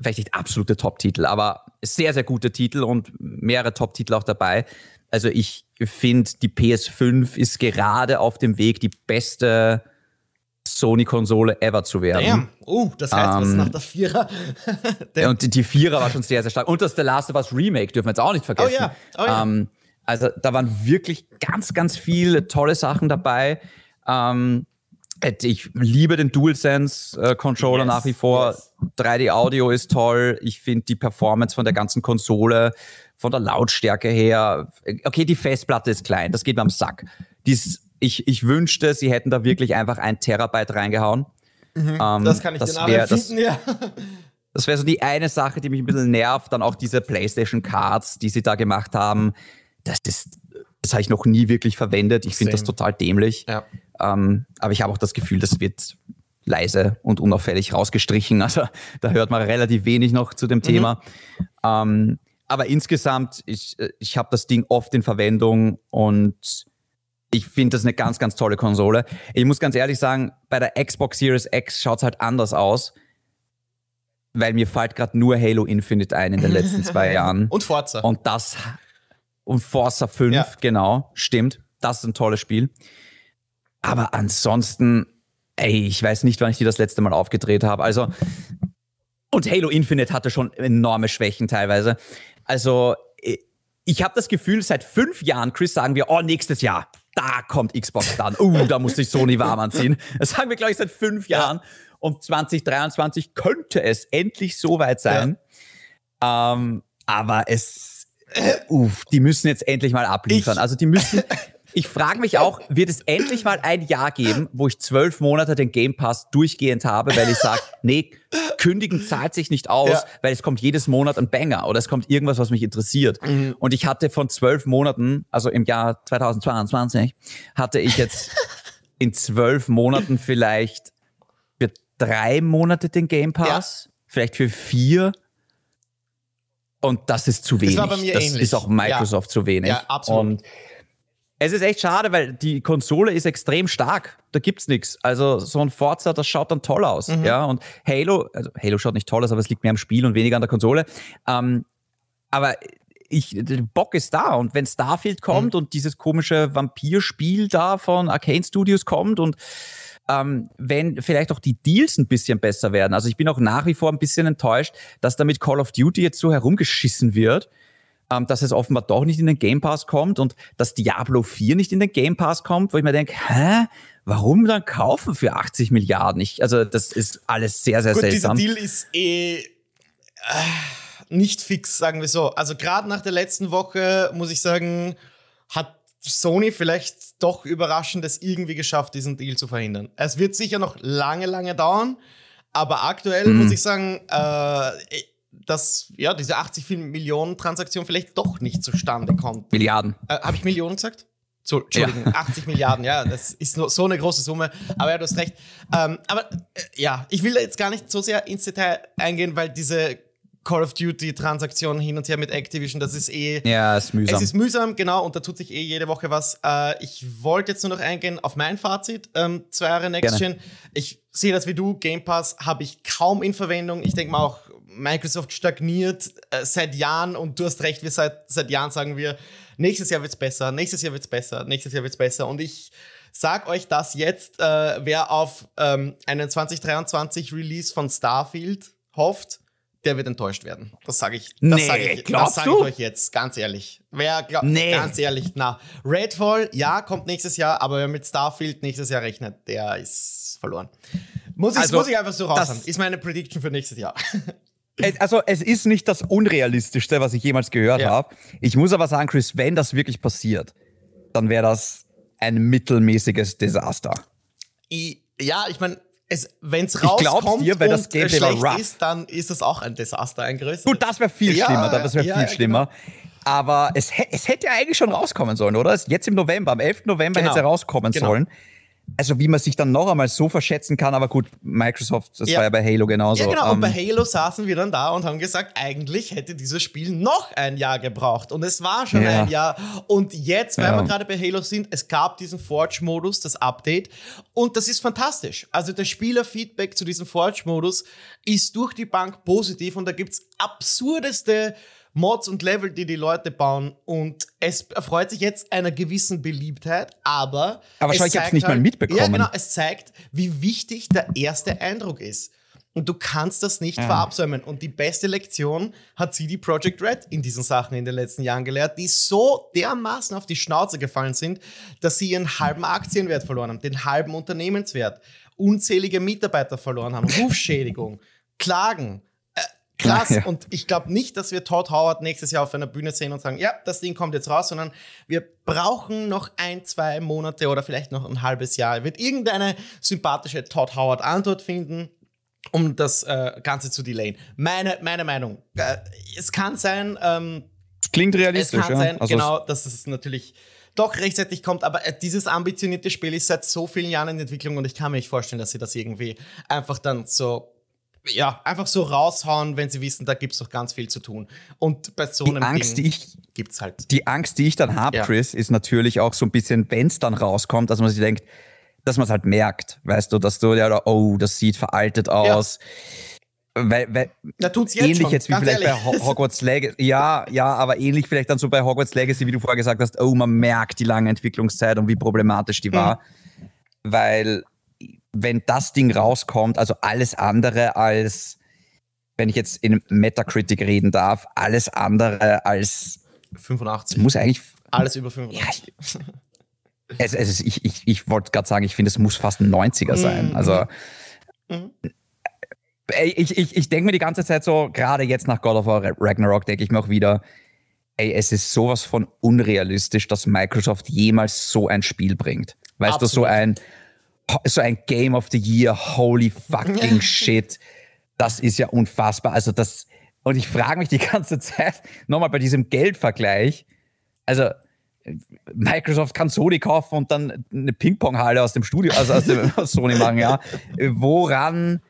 vielleicht nicht absolute Top-Titel, aber sehr, sehr gute Titel und mehrere Top-Titel auch dabei. Also ich finde, die PS5 ist gerade auf dem Weg, die beste Sony-Konsole ever zu werden. Damn. Oh, das heißt, ähm, was nach der Vierer. und die, die, Vierer war schon sehr, sehr stark. Und das The Last of Us Remake dürfen wir jetzt auch nicht vergessen. Oh ja. Oh ja. Ähm, also da waren wirklich ganz, ganz viele tolle Sachen dabei. Ähm, ich liebe den DualSense-Controller yes, nach wie vor. Yes. 3D-Audio ist toll. Ich finde die Performance von der ganzen Konsole, von der Lautstärke her. Okay, die Festplatte ist klein, das geht mir am Sack. Die ist ich, ich wünschte, sie hätten da wirklich einfach ein Terabyte reingehauen. Mhm, ähm, das kann ich das wär, das, ja. Das wäre so die eine Sache, die mich ein bisschen nervt. Dann auch diese PlayStation Cards, die sie da gemacht haben. Das, das, das habe ich noch nie wirklich verwendet. Ich finde das total dämlich. Ja. Ähm, aber ich habe auch das Gefühl, das wird leise und unauffällig rausgestrichen. Also da hört man relativ wenig noch zu dem mhm. Thema. Ähm, aber insgesamt, ich, ich habe das Ding oft in Verwendung und ich finde das eine ganz, ganz tolle Konsole. Ich muss ganz ehrlich sagen, bei der Xbox Series X schaut es halt anders aus, weil mir fällt gerade nur Halo Infinite ein in den letzten zwei Jahren. Und Forza. Und das, und Forza 5, ja. genau, stimmt. Das ist ein tolles Spiel. Aber ansonsten, ey, ich weiß nicht, wann ich die das letzte Mal aufgedreht habe. Also, und Halo Infinite hatte schon enorme Schwächen teilweise. Also, ich habe das Gefühl, seit fünf Jahren, Chris, sagen wir, oh, nächstes Jahr, da kommt Xbox dann. Uh, da muss sich Sony warm anziehen. Das sagen wir, glaube ich, seit fünf Jahren. Und 2023 könnte es endlich soweit sein. Ja. Ähm, aber es, äh, uff, die müssen jetzt endlich mal abliefern. Ich, also die müssen, ich frage mich auch, wird es endlich mal ein Jahr geben, wo ich zwölf Monate den Game Pass durchgehend habe, weil ich sage, nee, kündigen zahlt sich nicht aus, ja. weil es kommt jedes Monat ein Banger oder es kommt irgendwas, was mich interessiert. Mhm. Und ich hatte von zwölf Monaten, also im Jahr 2022, hatte ich jetzt in zwölf Monaten vielleicht für drei Monate den Game Pass, ja. vielleicht für vier. Und das ist zu wenig. Das, war bei mir das ähnlich. ist auch Microsoft ja. zu wenig. Ja, absolut. Und es ist echt schade, weil die Konsole ist extrem stark. Da gibt's nichts. Also so ein Forza, das schaut dann toll aus. Mhm. Ja, und Halo, also Halo schaut nicht toll aus, aber es liegt mehr am Spiel und weniger an der Konsole. Ähm, aber ich, der Bock ist da. Und wenn Starfield kommt mhm. und dieses komische Vampirspiel da von Arcane Studios kommt und ähm, wenn vielleicht auch die Deals ein bisschen besser werden. Also ich bin auch nach wie vor ein bisschen enttäuscht, dass da mit Call of Duty jetzt so herumgeschissen wird ähm, dass es offenbar doch nicht in den Game Pass kommt und dass Diablo 4 nicht in den Game Pass kommt, wo ich mir denke, hä? Warum dann kaufen für 80 Milliarden? Ich, also das ist alles sehr, sehr Gut, seltsam. Dieser Deal ist eh äh, nicht fix, sagen wir so. Also gerade nach der letzten Woche muss ich sagen, hat Sony vielleicht doch überraschend es irgendwie geschafft, diesen Deal zu verhindern. Es wird sicher noch lange, lange dauern, aber aktuell mhm. muss ich sagen, äh, dass ja, diese 80 Millionen Transaktion vielleicht doch nicht zustande kommt. Milliarden. Äh, Habe ich Millionen gesagt? So, Entschuldigung, ja. 80 Milliarden, ja, das ist so eine große Summe. Aber ja, du hast recht. Ähm, aber äh, ja, ich will da jetzt gar nicht so sehr ins Detail eingehen, weil diese Call of Duty Transaktionen hin und her mit Activision, das ist eh. Ja, ist mühsam. Es ist mühsam, genau, und da tut sich eh jede Woche was. Äh, ich wollte jetzt nur noch eingehen auf mein Fazit. Ähm, zwei Jahre Next Gen. Ich sehe das wie du. Game Pass habe ich kaum in Verwendung. Ich denke mal auch, Microsoft stagniert äh, seit Jahren und du hast recht, wir seit, seit Jahren sagen wir, nächstes Jahr wird es besser, nächstes Jahr wird es besser, nächstes Jahr wird es besser. Und ich sag euch das jetzt, äh, wer auf ähm, einen 2023 Release von Starfield hofft, der wird enttäuscht werden. Das sage ich. Das nee, sage ich, das sag ich euch jetzt, ganz ehrlich. Wer glaubt, nee. ganz ehrlich, na, Redfall, ja, kommt nächstes Jahr, aber wer mit Starfield nächstes Jahr rechnet, der ist verloren. Muss ich, also, muss ich einfach so raus Ist meine Prediction für nächstes Jahr. Es, also es ist nicht das Unrealistischste, was ich jemals gehört ja. habe. Ich muss aber sagen, Chris, wenn das wirklich passiert, dann wäre das ein mittelmäßiges Desaster. Ich, ja, ich meine, wenn es rauskommt dir, weil das Game schlecht rough. ist, dann ist es auch ein Desaster, ein größeres. Gut, das wäre viel ja, schlimmer, das wäre ja, viel schlimmer. Genau. Aber es, es hätte ja eigentlich schon rauskommen sollen, oder? Jetzt im November, am 11. November genau. hätte es rauskommen genau. sollen also wie man sich dann noch einmal so verschätzen kann, aber gut, Microsoft, das ja. war ja bei Halo genauso. Ja, genau, und ähm, bei Halo saßen wir dann da und haben gesagt, eigentlich hätte dieses Spiel noch ein Jahr gebraucht. Und es war schon ja. ein Jahr. Und jetzt, weil ja. wir gerade bei Halo sind, es gab diesen Forge-Modus, das Update. Und das ist fantastisch. Also der Spielerfeedback zu diesem Forge-Modus ist durch die Bank positiv und da gibt es absurdeste Mods und Level, die die Leute bauen. Und es erfreut sich jetzt einer gewissen Beliebtheit, aber. Aber schau, ich hab's nicht halt, mal mitbekommen. Ja, genau, es zeigt, wie wichtig der erste Eindruck ist. Und du kannst das nicht ja. verabsäumen. Und die beste Lektion hat CD Projekt Red in diesen Sachen in den letzten Jahren gelehrt, die so dermaßen auf die Schnauze gefallen sind, dass sie ihren halben Aktienwert verloren haben, den halben Unternehmenswert, unzählige Mitarbeiter verloren haben, Rufschädigung, Klagen, krass. Ja. Und ich glaube nicht, dass wir Todd Howard nächstes Jahr auf einer Bühne sehen und sagen, ja, das Ding kommt jetzt raus, sondern wir brauchen noch ein, zwei Monate oder vielleicht noch ein halbes Jahr. Er wird irgendeine sympathische Todd Howard Antwort finden, um das äh, Ganze zu delayen. Meine, meine Meinung. Äh, es kann sein, ähm, klingt realistisch. Es kann ja? sein, also genau, dass es natürlich doch rechtzeitig kommt, aber äh, dieses ambitionierte Spiel ist seit so vielen Jahren in Entwicklung und ich kann mir nicht vorstellen, dass sie das irgendwie einfach dann so ja, einfach so raushauen, wenn sie wissen, da gibt es noch ganz viel zu tun. Und bei so einem die Angst, Ding die ich, gibt's halt. Die Angst, die ich dann habe, ja. Chris, ist natürlich auch so ein bisschen, wenn es dann rauskommt, dass man sich denkt, dass man es halt merkt, weißt du, dass du ja, oh, das sieht veraltet aus. Ja. weil, weil da tut's jetzt ähnlich schon, jetzt wie vielleicht ehrlich. bei Hogwarts Legacy. Ja, ja, aber ähnlich vielleicht dann so bei Hogwarts Legacy, wie du vorher gesagt hast, oh, man merkt die lange Entwicklungszeit und wie problematisch die war. Mhm. Weil wenn das Ding rauskommt, also alles andere als, wenn ich jetzt in Metacritic reden darf, alles andere als 85. Muss eigentlich. Alles über 85. Ja, es, es ist, ich ich, ich wollte gerade sagen, ich finde, es muss fast ein 90er sein. Mhm. Also. Mhm ich, ich, ich denke mir die ganze Zeit so, gerade jetzt nach God of War Ragnarok, denke ich mir auch wieder, ey, es ist sowas von unrealistisch, dass Microsoft jemals so ein Spiel bringt. Weißt Absolut. du, so ein, so ein Game of the Year, holy fucking shit. Das ist ja unfassbar. Also das, und ich frage mich die ganze Zeit, nochmal bei diesem Geldvergleich, also Microsoft kann Sony kaufen und dann eine Ping-Pong-Halle aus dem Studio, also aus dem Sony machen, ja. Woran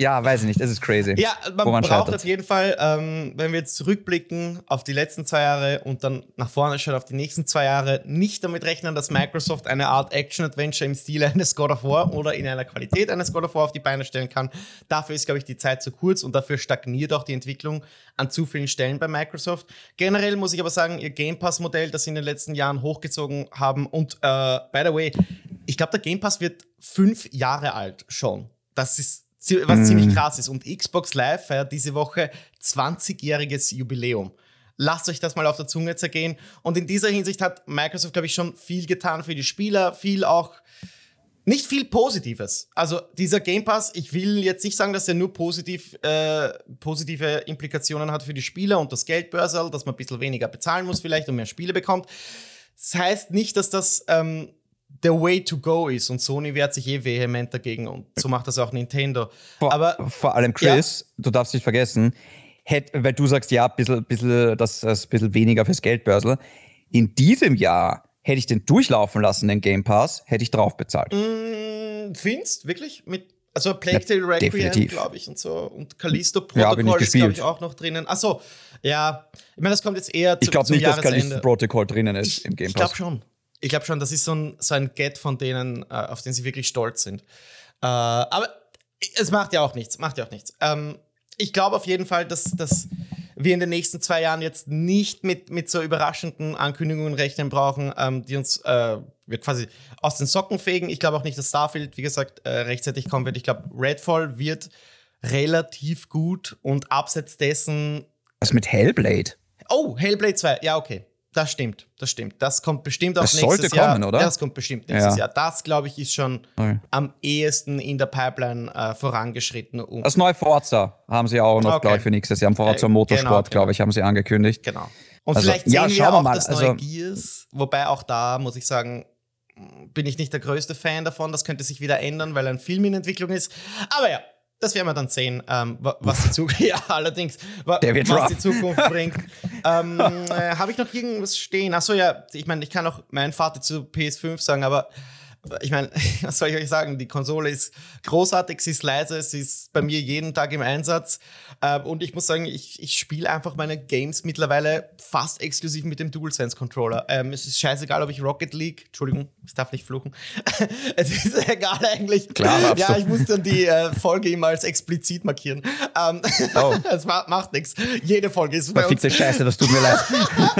ja, weiß ich nicht, das ist crazy. Ja, man, man braucht auf jeden Fall, ähm, wenn wir jetzt zurückblicken auf die letzten zwei Jahre und dann nach vorne schauen auf die nächsten zwei Jahre, nicht damit rechnen, dass Microsoft eine Art Action-Adventure im Stil eines God of War oder in einer Qualität eines God of War auf die Beine stellen kann. Dafür ist, glaube ich, die Zeit zu kurz und dafür stagniert auch die Entwicklung an zu vielen Stellen bei Microsoft. Generell muss ich aber sagen, ihr Game Pass-Modell, das sie in den letzten Jahren hochgezogen haben und, äh, by the way, ich glaube, der Game Pass wird fünf Jahre alt schon. Das ist was mm. ziemlich krass ist. Und Xbox Live feiert diese Woche 20-jähriges Jubiläum. Lasst euch das mal auf der Zunge zergehen. Und in dieser Hinsicht hat Microsoft, glaube ich, schon viel getan für die Spieler, viel auch, nicht viel Positives. Also dieser Game Pass, ich will jetzt nicht sagen, dass er nur positiv, äh, positive Implikationen hat für die Spieler und das Geldbörsel, dass man ein bisschen weniger bezahlen muss vielleicht und mehr Spiele bekommt. Das heißt nicht, dass das ähm, the way to go ist und Sony wehrt sich eh vehement dagegen und so macht das auch Nintendo. Vor, Aber vor allem Chris, ja. du darfst nicht vergessen, hätt, weil du sagst, ja, ein bisschen, bisschen, das ist ein bisschen weniger fürs Geldbörsel. In diesem Jahr hätte ich den durchlaufen lassen, den Game Pass, hätte ich drauf bezahlt. Mm, findest wirklich? Mit, also Plague Tale Requiem, glaube ich, und so. Und Callisto Protocol ja, ist, glaube ich, auch noch drinnen. Achso, ja. Ich meine, das kommt jetzt eher zu, Ich glaube nicht, dass Callisto Protocol drinnen ist ich, im Game Pass. Ich glaube schon. Ich glaube schon, das ist so ein, so ein Get von denen, äh, auf den sie wirklich stolz sind. Äh, aber es macht ja auch nichts, macht ja auch nichts. Ähm, ich glaube auf jeden Fall, dass, dass wir in den nächsten zwei Jahren jetzt nicht mit, mit so überraschenden Ankündigungen rechnen brauchen, ähm, die uns äh, wir quasi aus den Socken fegen. Ich glaube auch nicht, dass Starfield, wie gesagt, äh, rechtzeitig kommen wird. Ich glaube, Redfall wird relativ gut und abseits dessen. Was mit Hellblade? Oh, Hellblade 2, ja, okay. Das stimmt, das stimmt. Das kommt bestimmt auch das nächstes sollte Jahr. Kommen, oder? Das kommt bestimmt nächstes ja. Jahr. Das, glaube ich, ist schon okay. am ehesten in der Pipeline äh, vorangeschritten. Um das neue Forza haben sie auch noch, okay. glaube ich, für nächstes Jahr. Am Forza äh, Motorsport, genau, glaube ich, haben sie angekündigt. Genau. Und also, vielleicht sehen ja, wir auch mal. das neue also, Gears, wobei auch da, muss ich sagen, bin ich nicht der größte Fan davon. Das könnte sich wieder ändern, weil ein Film in Entwicklung ist. Aber ja, das werden wir dann sehen, ähm, was, die Zukunft, ja, allerdings, wa was die Zukunft bringt. ähm, äh, Habe ich noch irgendwas stehen? Achso, ja, ich meine, ich kann auch meinen Vater zu PS5 sagen, aber ich meine, was soll ich euch sagen? Die Konsole ist großartig, sie ist leise, sie ist bei mir jeden Tag im Einsatz. Äh, und ich muss sagen, ich, ich spiele einfach meine Games mittlerweile fast exklusiv mit dem DualSense-Controller. Ähm, es ist scheißegal, ob ich Rocket League, Entschuldigung, ich darf nicht fluchen. es ist egal eigentlich. Klar, ja, ich muss dann die äh, Folge immer als explizit markieren. Ähm, oh. Es macht, macht nichts. Jede Folge ist bei uns. Scheiße, das tut mir leid.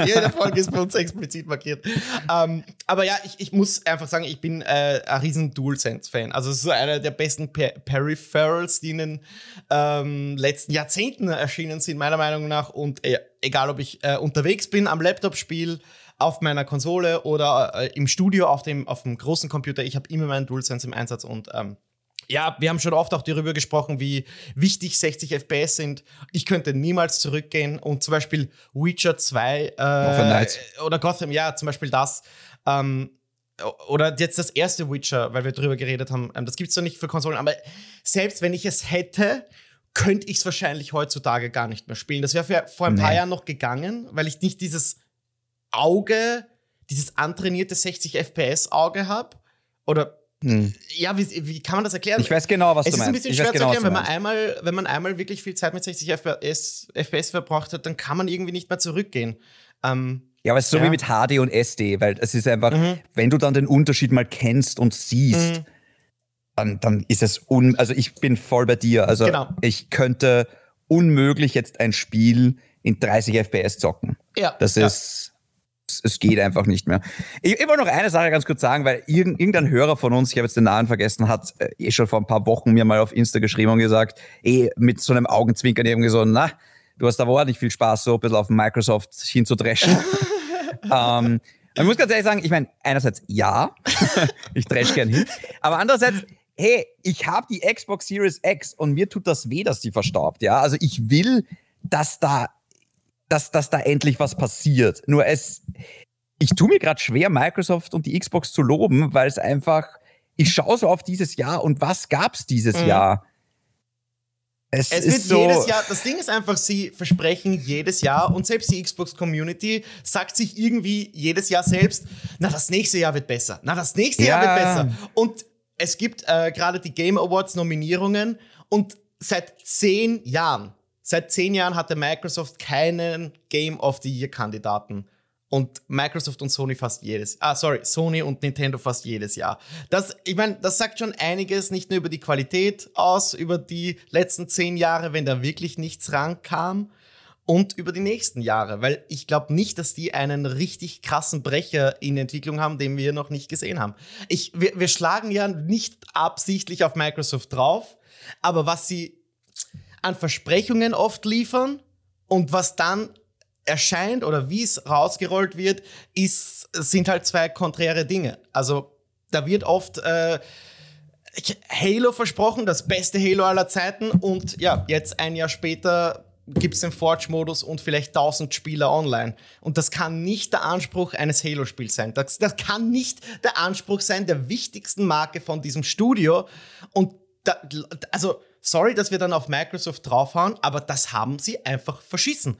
Jede Folge ist bei uns explizit markiert. Ähm, aber ja, ich, ich muss einfach sagen, ich bin äh, ein riesen DualSense-Fan. Also es ist so einer der besten per Peripherals, die in den ähm, letzten Jahrzehnten erschienen sind, meiner Meinung nach. Und äh, egal, ob ich äh, unterwegs bin, am Laptop spiele, auf meiner Konsole oder äh, im Studio auf dem, auf dem großen Computer, ich habe immer meinen DualSense im Einsatz und ähm, ja, wir haben schon oft auch darüber gesprochen, wie wichtig 60 FPS sind. Ich könnte niemals zurückgehen und zum Beispiel Witcher 2 äh, oder Gotham, ja, zum Beispiel das. Ähm, oder jetzt das erste Witcher, weil wir darüber geredet haben, ähm, das gibt es noch nicht für Konsolen, aber selbst wenn ich es hätte, könnte ich es wahrscheinlich heutzutage gar nicht mehr spielen. Das wäre vor ein nee. paar Jahren noch gegangen, weil ich nicht dieses Auge, dieses antrainierte 60 FPS-Auge habe. Oder hm. Ja, wie, wie, kann man das erklären? Ich weiß genau, was es du meinst. Es ist ein bisschen schwer zu erklären, wenn man, einmal, wenn man einmal wirklich viel Zeit mit 60 FPS, FPS verbracht hat, dann kann man irgendwie nicht mehr zurückgehen. Ähm, ja, aber es ist so ja. wie mit HD und SD, weil es ist einfach, mhm. wenn du dann den Unterschied mal kennst und siehst, mhm. dann, dann ist es un, also ich bin voll bei dir. Also genau. ich könnte unmöglich jetzt ein Spiel in 30 FPS zocken. Ja. Das ist, ja. es geht einfach nicht mehr. Ich, ich wollte noch eine Sache ganz kurz sagen, weil irgendein Hörer von uns, ich habe jetzt den Namen vergessen, hat äh, eh schon vor ein paar Wochen mir mal auf Insta geschrieben und gesagt, eh mit so einem Augenzwinkern irgendwie so, na, du hast aber ordentlich viel Spaß, so ein bisschen auf Microsoft hinzudreschen. ähm, man muss ganz ehrlich sagen, ich meine, einerseits ja, ich dresch gern hin, aber andererseits, hey, ich habe die Xbox Series X und mir tut das weh, dass die verstaubt, ja. Also ich will, dass da, dass, dass da endlich was passiert. Nur es, ich tue mir gerade schwer, Microsoft und die Xbox zu loben, weil es einfach, ich schaue so auf dieses Jahr und was gab's dieses mhm. Jahr? Es, es wird so jedes Jahr, das Ding ist einfach, sie versprechen jedes Jahr und selbst die Xbox Community sagt sich irgendwie jedes Jahr selbst, na, das nächste Jahr wird besser, na, das nächste ja. Jahr wird besser. Und es gibt äh, gerade die Game Awards Nominierungen und seit zehn Jahren, seit zehn Jahren hatte Microsoft keinen Game of the Year Kandidaten und Microsoft und Sony fast jedes, ah sorry, Sony und Nintendo fast jedes Jahr. Das, ich meine, das sagt schon einiges nicht nur über die Qualität aus, über die letzten zehn Jahre, wenn da wirklich nichts rankam und über die nächsten Jahre, weil ich glaube nicht, dass die einen richtig krassen Brecher in Entwicklung haben, den wir noch nicht gesehen haben. Ich, wir, wir schlagen ja nicht absichtlich auf Microsoft drauf, aber was sie an Versprechungen oft liefern und was dann erscheint oder wie es rausgerollt wird, ist, sind halt zwei konträre Dinge. Also da wird oft äh, Halo versprochen, das beste Halo aller Zeiten und ja, jetzt ein Jahr später gibt es den Forge-Modus und vielleicht 1000 Spieler online. Und das kann nicht der Anspruch eines Halo-Spiels sein. Das, das kann nicht der Anspruch sein der wichtigsten Marke von diesem Studio. Und da, also, sorry, dass wir dann auf Microsoft draufhauen, aber das haben sie einfach verschissen.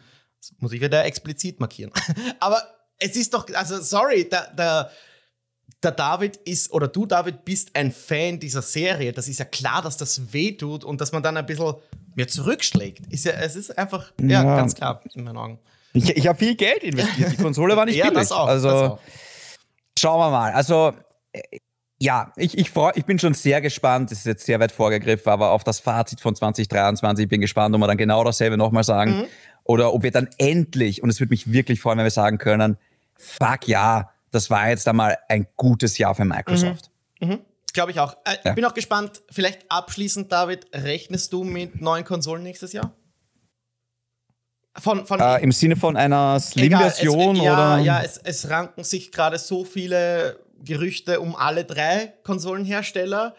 Das muss ich wieder explizit markieren. Aber es ist doch, also sorry, der, der, der David ist, oder du, David, bist ein Fan dieser Serie. Das ist ja klar, dass das wehtut und dass man dann ein bisschen mehr zurückschlägt. Ist ja, es ist einfach, ja, ja ganz klar in meinen Augen. Ich, ich habe viel Geld investiert. Die Konsole war nicht ja, billig. Das auch, also, das auch. schauen wir mal. Also, ja, ich, ich, freu, ich bin schon sehr gespannt, das ist jetzt sehr weit vorgegriffen, aber auf das Fazit von 2023. Ich bin gespannt, ob wir dann genau dasselbe nochmal sagen. Mhm. Oder ob wir dann endlich, und es würde mich wirklich freuen, wenn wir sagen können, fuck ja, das war jetzt einmal ein gutes Jahr für Microsoft. Mhm. Mhm. Glaube ich auch. Äh, ja. Ich bin auch gespannt, vielleicht abschließend, David, rechnest du mit neuen Konsolen nächstes Jahr? Von, von äh, Im Sinne von einer Slim-Version? Ja, ja es, es ranken sich gerade so viele Gerüchte um alle drei Konsolenhersteller.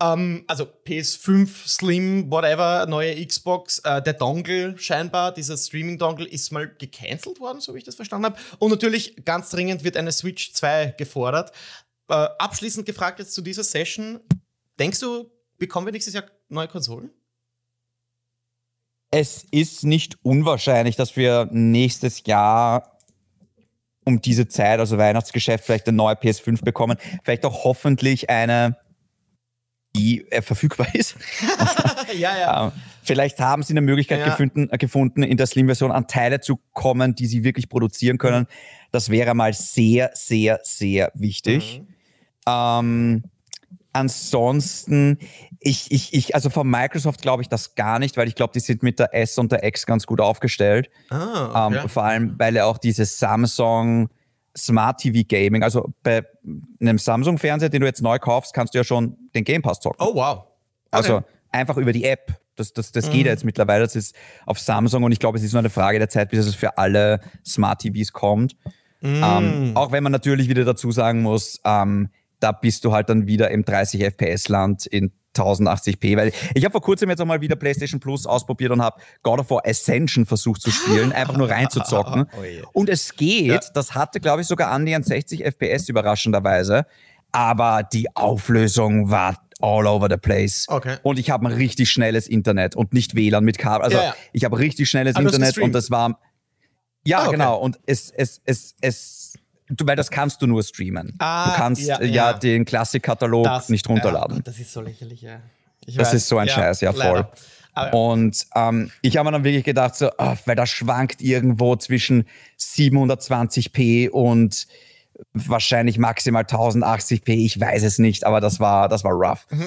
Ähm, also PS5, Slim, whatever, neue Xbox, äh, der Dongle scheinbar, dieser Streaming-Dongle ist mal gecancelt worden, so wie ich das verstanden habe. Und natürlich ganz dringend wird eine Switch 2 gefordert. Äh, abschließend gefragt jetzt zu dieser Session, denkst du, bekommen wir nächstes Jahr neue Konsolen? Es ist nicht unwahrscheinlich, dass wir nächstes Jahr um diese Zeit, also Weihnachtsgeschäft, vielleicht eine neue PS5 bekommen. Vielleicht auch hoffentlich eine die äh, verfügbar ist. ja, ja. Ähm, vielleicht haben sie eine Möglichkeit ja. gefunden, äh, gefunden, in der Slim-Version an Teile zu kommen, die sie wirklich produzieren können. Das wäre mal sehr, sehr, sehr wichtig. Mhm. Ähm, ansonsten, ich, ich, ich, also von Microsoft glaube ich das gar nicht, weil ich glaube, die sind mit der S und der X ganz gut aufgestellt. Ah, okay. ähm, vor allem, weil ja auch diese Samsung Smart TV Gaming. Also bei einem Samsung-Fernseher, den du jetzt neu kaufst, kannst du ja schon den Game Pass zocken. Oh, wow. Okay. Also einfach über die App. Das, das, das mhm. geht ja jetzt mittlerweile. Das ist auf Samsung und ich glaube, es ist nur eine Frage der Zeit, bis es für alle Smart TVs kommt. Mhm. Ähm, auch wenn man natürlich wieder dazu sagen muss, ähm, da bist du halt dann wieder im 30 FPS-Land in 1080p, weil ich habe vor kurzem jetzt auch mal wieder PlayStation Plus ausprobiert und habe God of War Ascension versucht zu spielen, einfach nur reinzuzocken. oh und es geht, ja. das hatte glaube ich sogar annähernd 60 FPS überraschenderweise, aber die Auflösung war all over the place. Okay. Und ich habe ein richtig schnelles Internet und nicht WLAN mit Kabel. Also ja, ja. ich habe richtig schnelles aber Internet und das war ja, oh, okay. genau. Und es, es, es, es Du, weil das kannst du nur streamen. Ah, du kannst ja, ja, ja. den Klassikkatalog nicht runterladen. Ja, das ist so lächerlich, ja. Ich das weiß. ist so ein Scheiß, ja, voll. Und ähm, ich habe mir dann wirklich gedacht, so, oh, weil das schwankt irgendwo zwischen 720p und wahrscheinlich maximal 1080p, ich weiß es nicht, aber das war, das war rough. Mhm.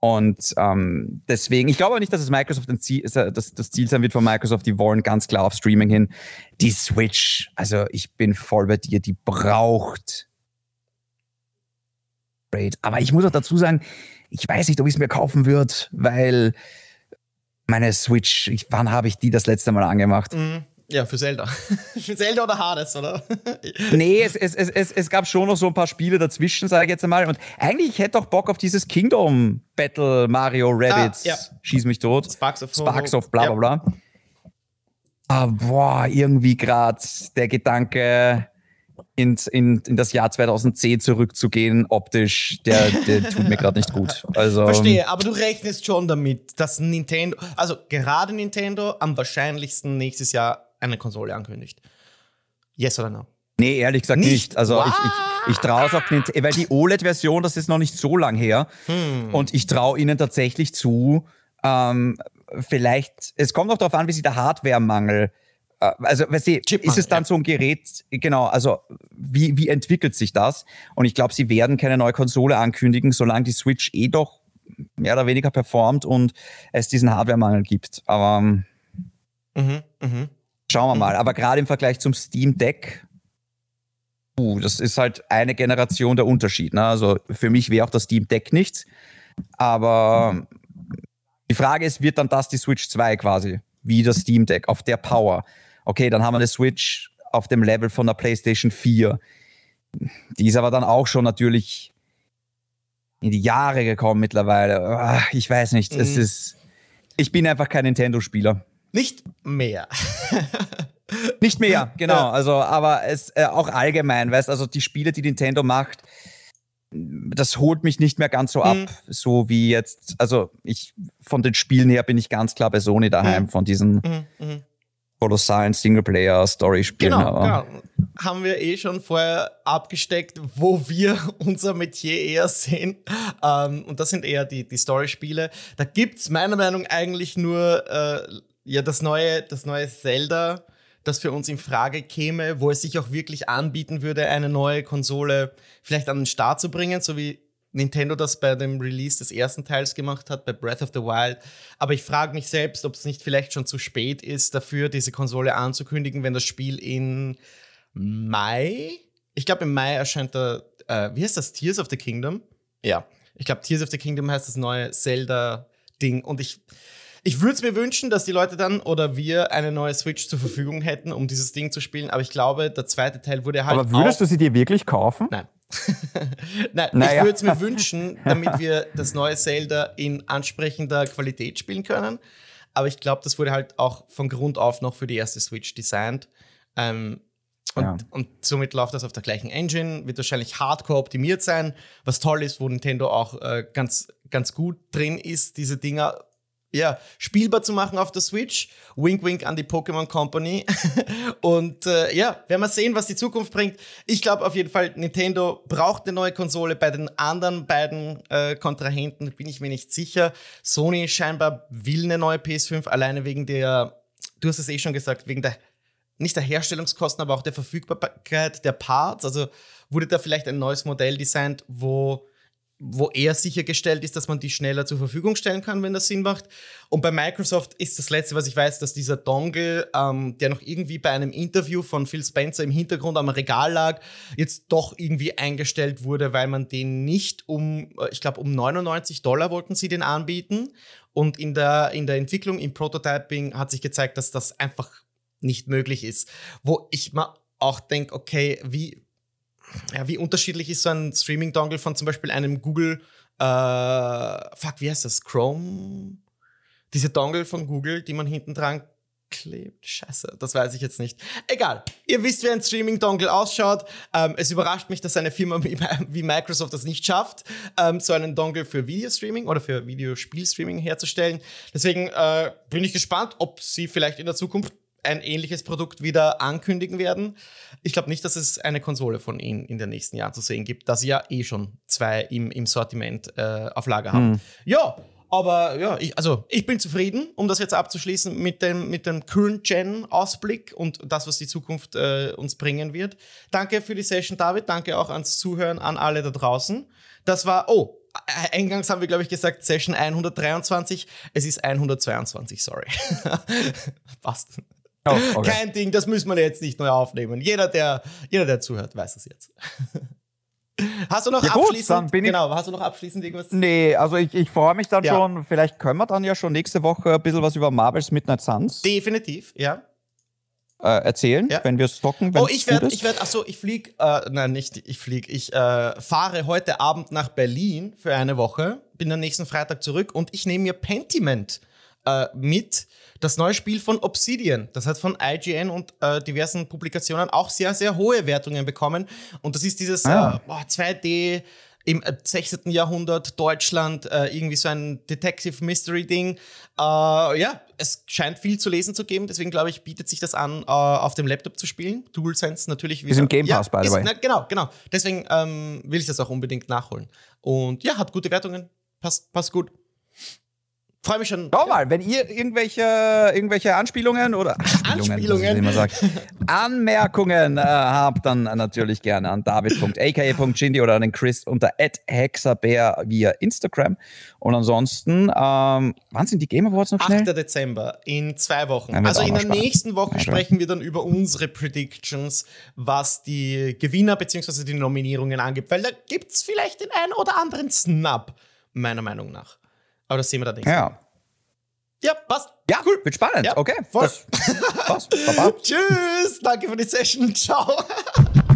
Und ähm, deswegen, ich glaube nicht, dass es Microsoft ein Ziel, das, das Ziel sein wird von Microsoft. Die wollen ganz klar auf Streaming hin. Die Switch, also ich bin voll bei dir, die braucht. Aber ich muss auch dazu sagen, ich weiß nicht, ob ich es mir kaufen würde, weil meine Switch, ich, wann habe ich die das letzte Mal angemacht? Mhm. Ja, für Zelda. für Zelda oder Hades, oder? nee, es, es, es, es, gab schon noch so ein paar Spiele dazwischen, sage ich jetzt einmal. Und eigentlich, ich hätte auch Bock auf dieses Kingdom Battle Mario Rabbits. Ah, ja. Schieß mich tot. Sparks of, Sparks of bla bla bla. Ja. Ah, boah, irgendwie gerade der Gedanke, in, in, in das Jahr 2010 zurückzugehen, optisch, der, der tut mir gerade nicht gut. Also, Verstehe, aber du rechnest schon damit, dass Nintendo, also gerade Nintendo am wahrscheinlichsten nächstes Jahr eine Konsole ankündigt. Yes oder no? Nee, ehrlich gesagt nicht. nicht. Also What? ich, ich, ich traue es auch nicht, weil die OLED-Version, das ist noch nicht so lang her. Hm. Und ich traue ihnen tatsächlich zu, ähm, vielleicht, es kommt auch darauf an, wie sich der Hardware-Mangel äh, also, weißt du, ist es dann ja. so ein Gerät, genau, also wie, wie entwickelt sich das? Und ich glaube, sie werden keine neue Konsole ankündigen, solange die Switch eh doch mehr oder weniger performt und es diesen Hardware-Mangel gibt. Aber ähm, mhm, mh. Schauen wir mal. Aber gerade im Vergleich zum Steam Deck, uh, das ist halt eine Generation der Unterschied. Ne? Also für mich wäre auch das Steam Deck nichts. Aber die Frage ist, wird dann das die Switch 2 quasi? Wie das Steam Deck auf der Power? okay, dann haben wir eine Switch auf dem Level von der PlayStation 4. Die ist aber dann auch schon natürlich in die Jahre gekommen mittlerweile. Ah, ich weiß nicht, mhm. es ist. Ich bin einfach kein Nintendo-Spieler. Nicht mehr. nicht mehr, genau. Also, aber es äh, auch allgemein, weißt also die Spiele, die Nintendo macht, das holt mich nicht mehr ganz so ab, mhm. so wie jetzt. Also ich von den Spielen her bin ich ganz klar bei Sony daheim, mhm. von diesen mhm. mhm kolossalen Singleplayer-Story-Spielen. Genau, genau, Haben wir eh schon vorher abgesteckt, wo wir unser Metier eher sehen. Ähm, und das sind eher die, die Story-Spiele. Da gibt es meiner Meinung nach eigentlich nur äh, ja, das, neue, das neue Zelda, das für uns in Frage käme, wo es sich auch wirklich anbieten würde, eine neue Konsole vielleicht an den Start zu bringen, so wie Nintendo das bei dem Release des ersten Teils gemacht hat, bei Breath of the Wild. Aber ich frage mich selbst, ob es nicht vielleicht schon zu spät ist, dafür diese Konsole anzukündigen, wenn das Spiel in Mai, ich glaube im Mai erscheint der, äh, wie heißt das, Tears of the Kingdom? Ja, ich glaube Tears of the Kingdom heißt das neue Zelda-Ding. Und ich, ich würde es mir wünschen, dass die Leute dann oder wir eine neue Switch zur Verfügung hätten, um dieses Ding zu spielen. Aber ich glaube, der zweite Teil wurde halt. Aber würdest du sie dir wirklich kaufen? Nein. Nein, naja. ich würde es mir wünschen, damit wir das neue Zelda in ansprechender Qualität spielen können. Aber ich glaube, das wurde halt auch von Grund auf noch für die erste Switch designt. Ähm, und, ja. und, somit läuft das auf der gleichen Engine, wird wahrscheinlich hardcore optimiert sein, was toll ist, wo Nintendo auch äh, ganz, ganz gut drin ist, diese Dinger ja, spielbar zu machen auf der Switch. Wink, wink an die Pokémon Company. und äh, ja, werden wir sehen, was die Zukunft bringt. Ich glaube auf jeden Fall, Nintendo braucht eine neue Konsole. Bei den anderen beiden äh, Kontrahenten bin ich mir nicht sicher. Sony scheinbar will eine neue PS5, alleine wegen der, du hast es eh schon gesagt, wegen der, nicht der Herstellungskosten, aber auch der Verfügbarkeit der Parts. Also wurde da vielleicht ein neues Modell designt, wo wo eher sichergestellt ist, dass man die schneller zur Verfügung stellen kann, wenn das Sinn macht. Und bei Microsoft ist das Letzte, was ich weiß, dass dieser Dongle, ähm, der noch irgendwie bei einem Interview von Phil Spencer im Hintergrund am Regal lag, jetzt doch irgendwie eingestellt wurde, weil man den nicht um, äh, ich glaube, um 99 Dollar wollten sie den anbieten. Und in der, in der Entwicklung, im Prototyping hat sich gezeigt, dass das einfach nicht möglich ist. Wo ich mal auch denke, okay, wie, ja, wie unterschiedlich ist so ein Streaming-Dongle von zum Beispiel einem Google, äh, fuck, wie heißt das? Chrome? Diese Dongle von Google, die man hinten dran klebt. Scheiße, das weiß ich jetzt nicht. Egal, ihr wisst, wie ein Streaming-Dongle ausschaut. Ähm, es überrascht mich, dass eine Firma wie, Microsoft das nicht schafft, ähm, so einen Dongle für Videostreaming oder für Videospielstreaming herzustellen. Deswegen äh, bin ich gespannt, ob sie vielleicht in der Zukunft ein ähnliches Produkt wieder ankündigen werden. Ich glaube nicht, dass es eine Konsole von ihnen in den nächsten Jahren zu sehen gibt, da sie ja eh schon zwei im, im Sortiment äh, auf Lager haben. Hm. Ja, aber ja, ich, also ich bin zufrieden, um das jetzt abzuschließen mit dem, mit dem Current-Gen-Ausblick und das, was die Zukunft äh, uns bringen wird. Danke für die Session, David. Danke auch ans Zuhören an alle da draußen. Das war, oh, eingangs haben wir, glaube ich, gesagt, Session 123. Es ist 122, sorry. Passt. Oh, okay. Kein Ding, das müssen wir jetzt nicht neu aufnehmen. Jeder, der, jeder, der zuhört, weiß es jetzt. Hast du noch ja, abschließend? Gut, genau, hast du noch abschließend irgendwas? Nee, also ich, ich freue mich dann ja. schon. Vielleicht können wir dann ja schon nächste Woche ein bisschen was über Marvel's Midnight Suns. Definitiv, ja. Äh, erzählen, ja. wenn wir es zocken. Oh, ich werde, ich werde, achso, ich fliege, äh, nein, nicht, ich fliege, ich äh, fahre heute Abend nach Berlin für eine Woche, bin am nächsten Freitag zurück und ich nehme mir Pentiment äh, mit das neue Spiel von Obsidian. Das hat von IGN und äh, diversen Publikationen auch sehr, sehr hohe Wertungen bekommen. Und das ist dieses ah. äh, boah, 2D im 16. Äh, Jahrhundert Deutschland, äh, irgendwie so ein Detective Mystery Ding. Äh, ja, es scheint viel zu lesen zu geben, deswegen glaube ich, bietet sich das an, äh, auf dem Laptop zu spielen. DualSense natürlich wieder. Ist im Game Pass, ja, by the way. Na, genau, genau. Deswegen ähm, will ich das auch unbedingt nachholen. Und ja, hat gute Wertungen. Passt, passt gut. Freue mich schon. Schau mal, wenn ihr irgendwelche, irgendwelche Anspielungen oder Anspielungen, Anspielungen. Immer sagt, Anmerkungen äh, habt, dann natürlich gerne an david.aka.jindy oder an den Chris unter hexabär via Instagram. Und ansonsten, ähm, wann sind die Game Awards noch schnell? 8. Dezember, in zwei Wochen. Also in der spannend. nächsten Woche ja, sprechen wir dann über unsere Predictions, was die Gewinner bzw. die Nominierungen angeht. Weil da gibt es vielleicht den einen oder anderen Snap, meiner Meinung nach. Aber das sehen wir dann nächstes Ja. Ja, passt. Ja, cool. Wird spannend. Ja, okay. Voll. Das, passt. Tschüss. Danke für die Session. Ciao.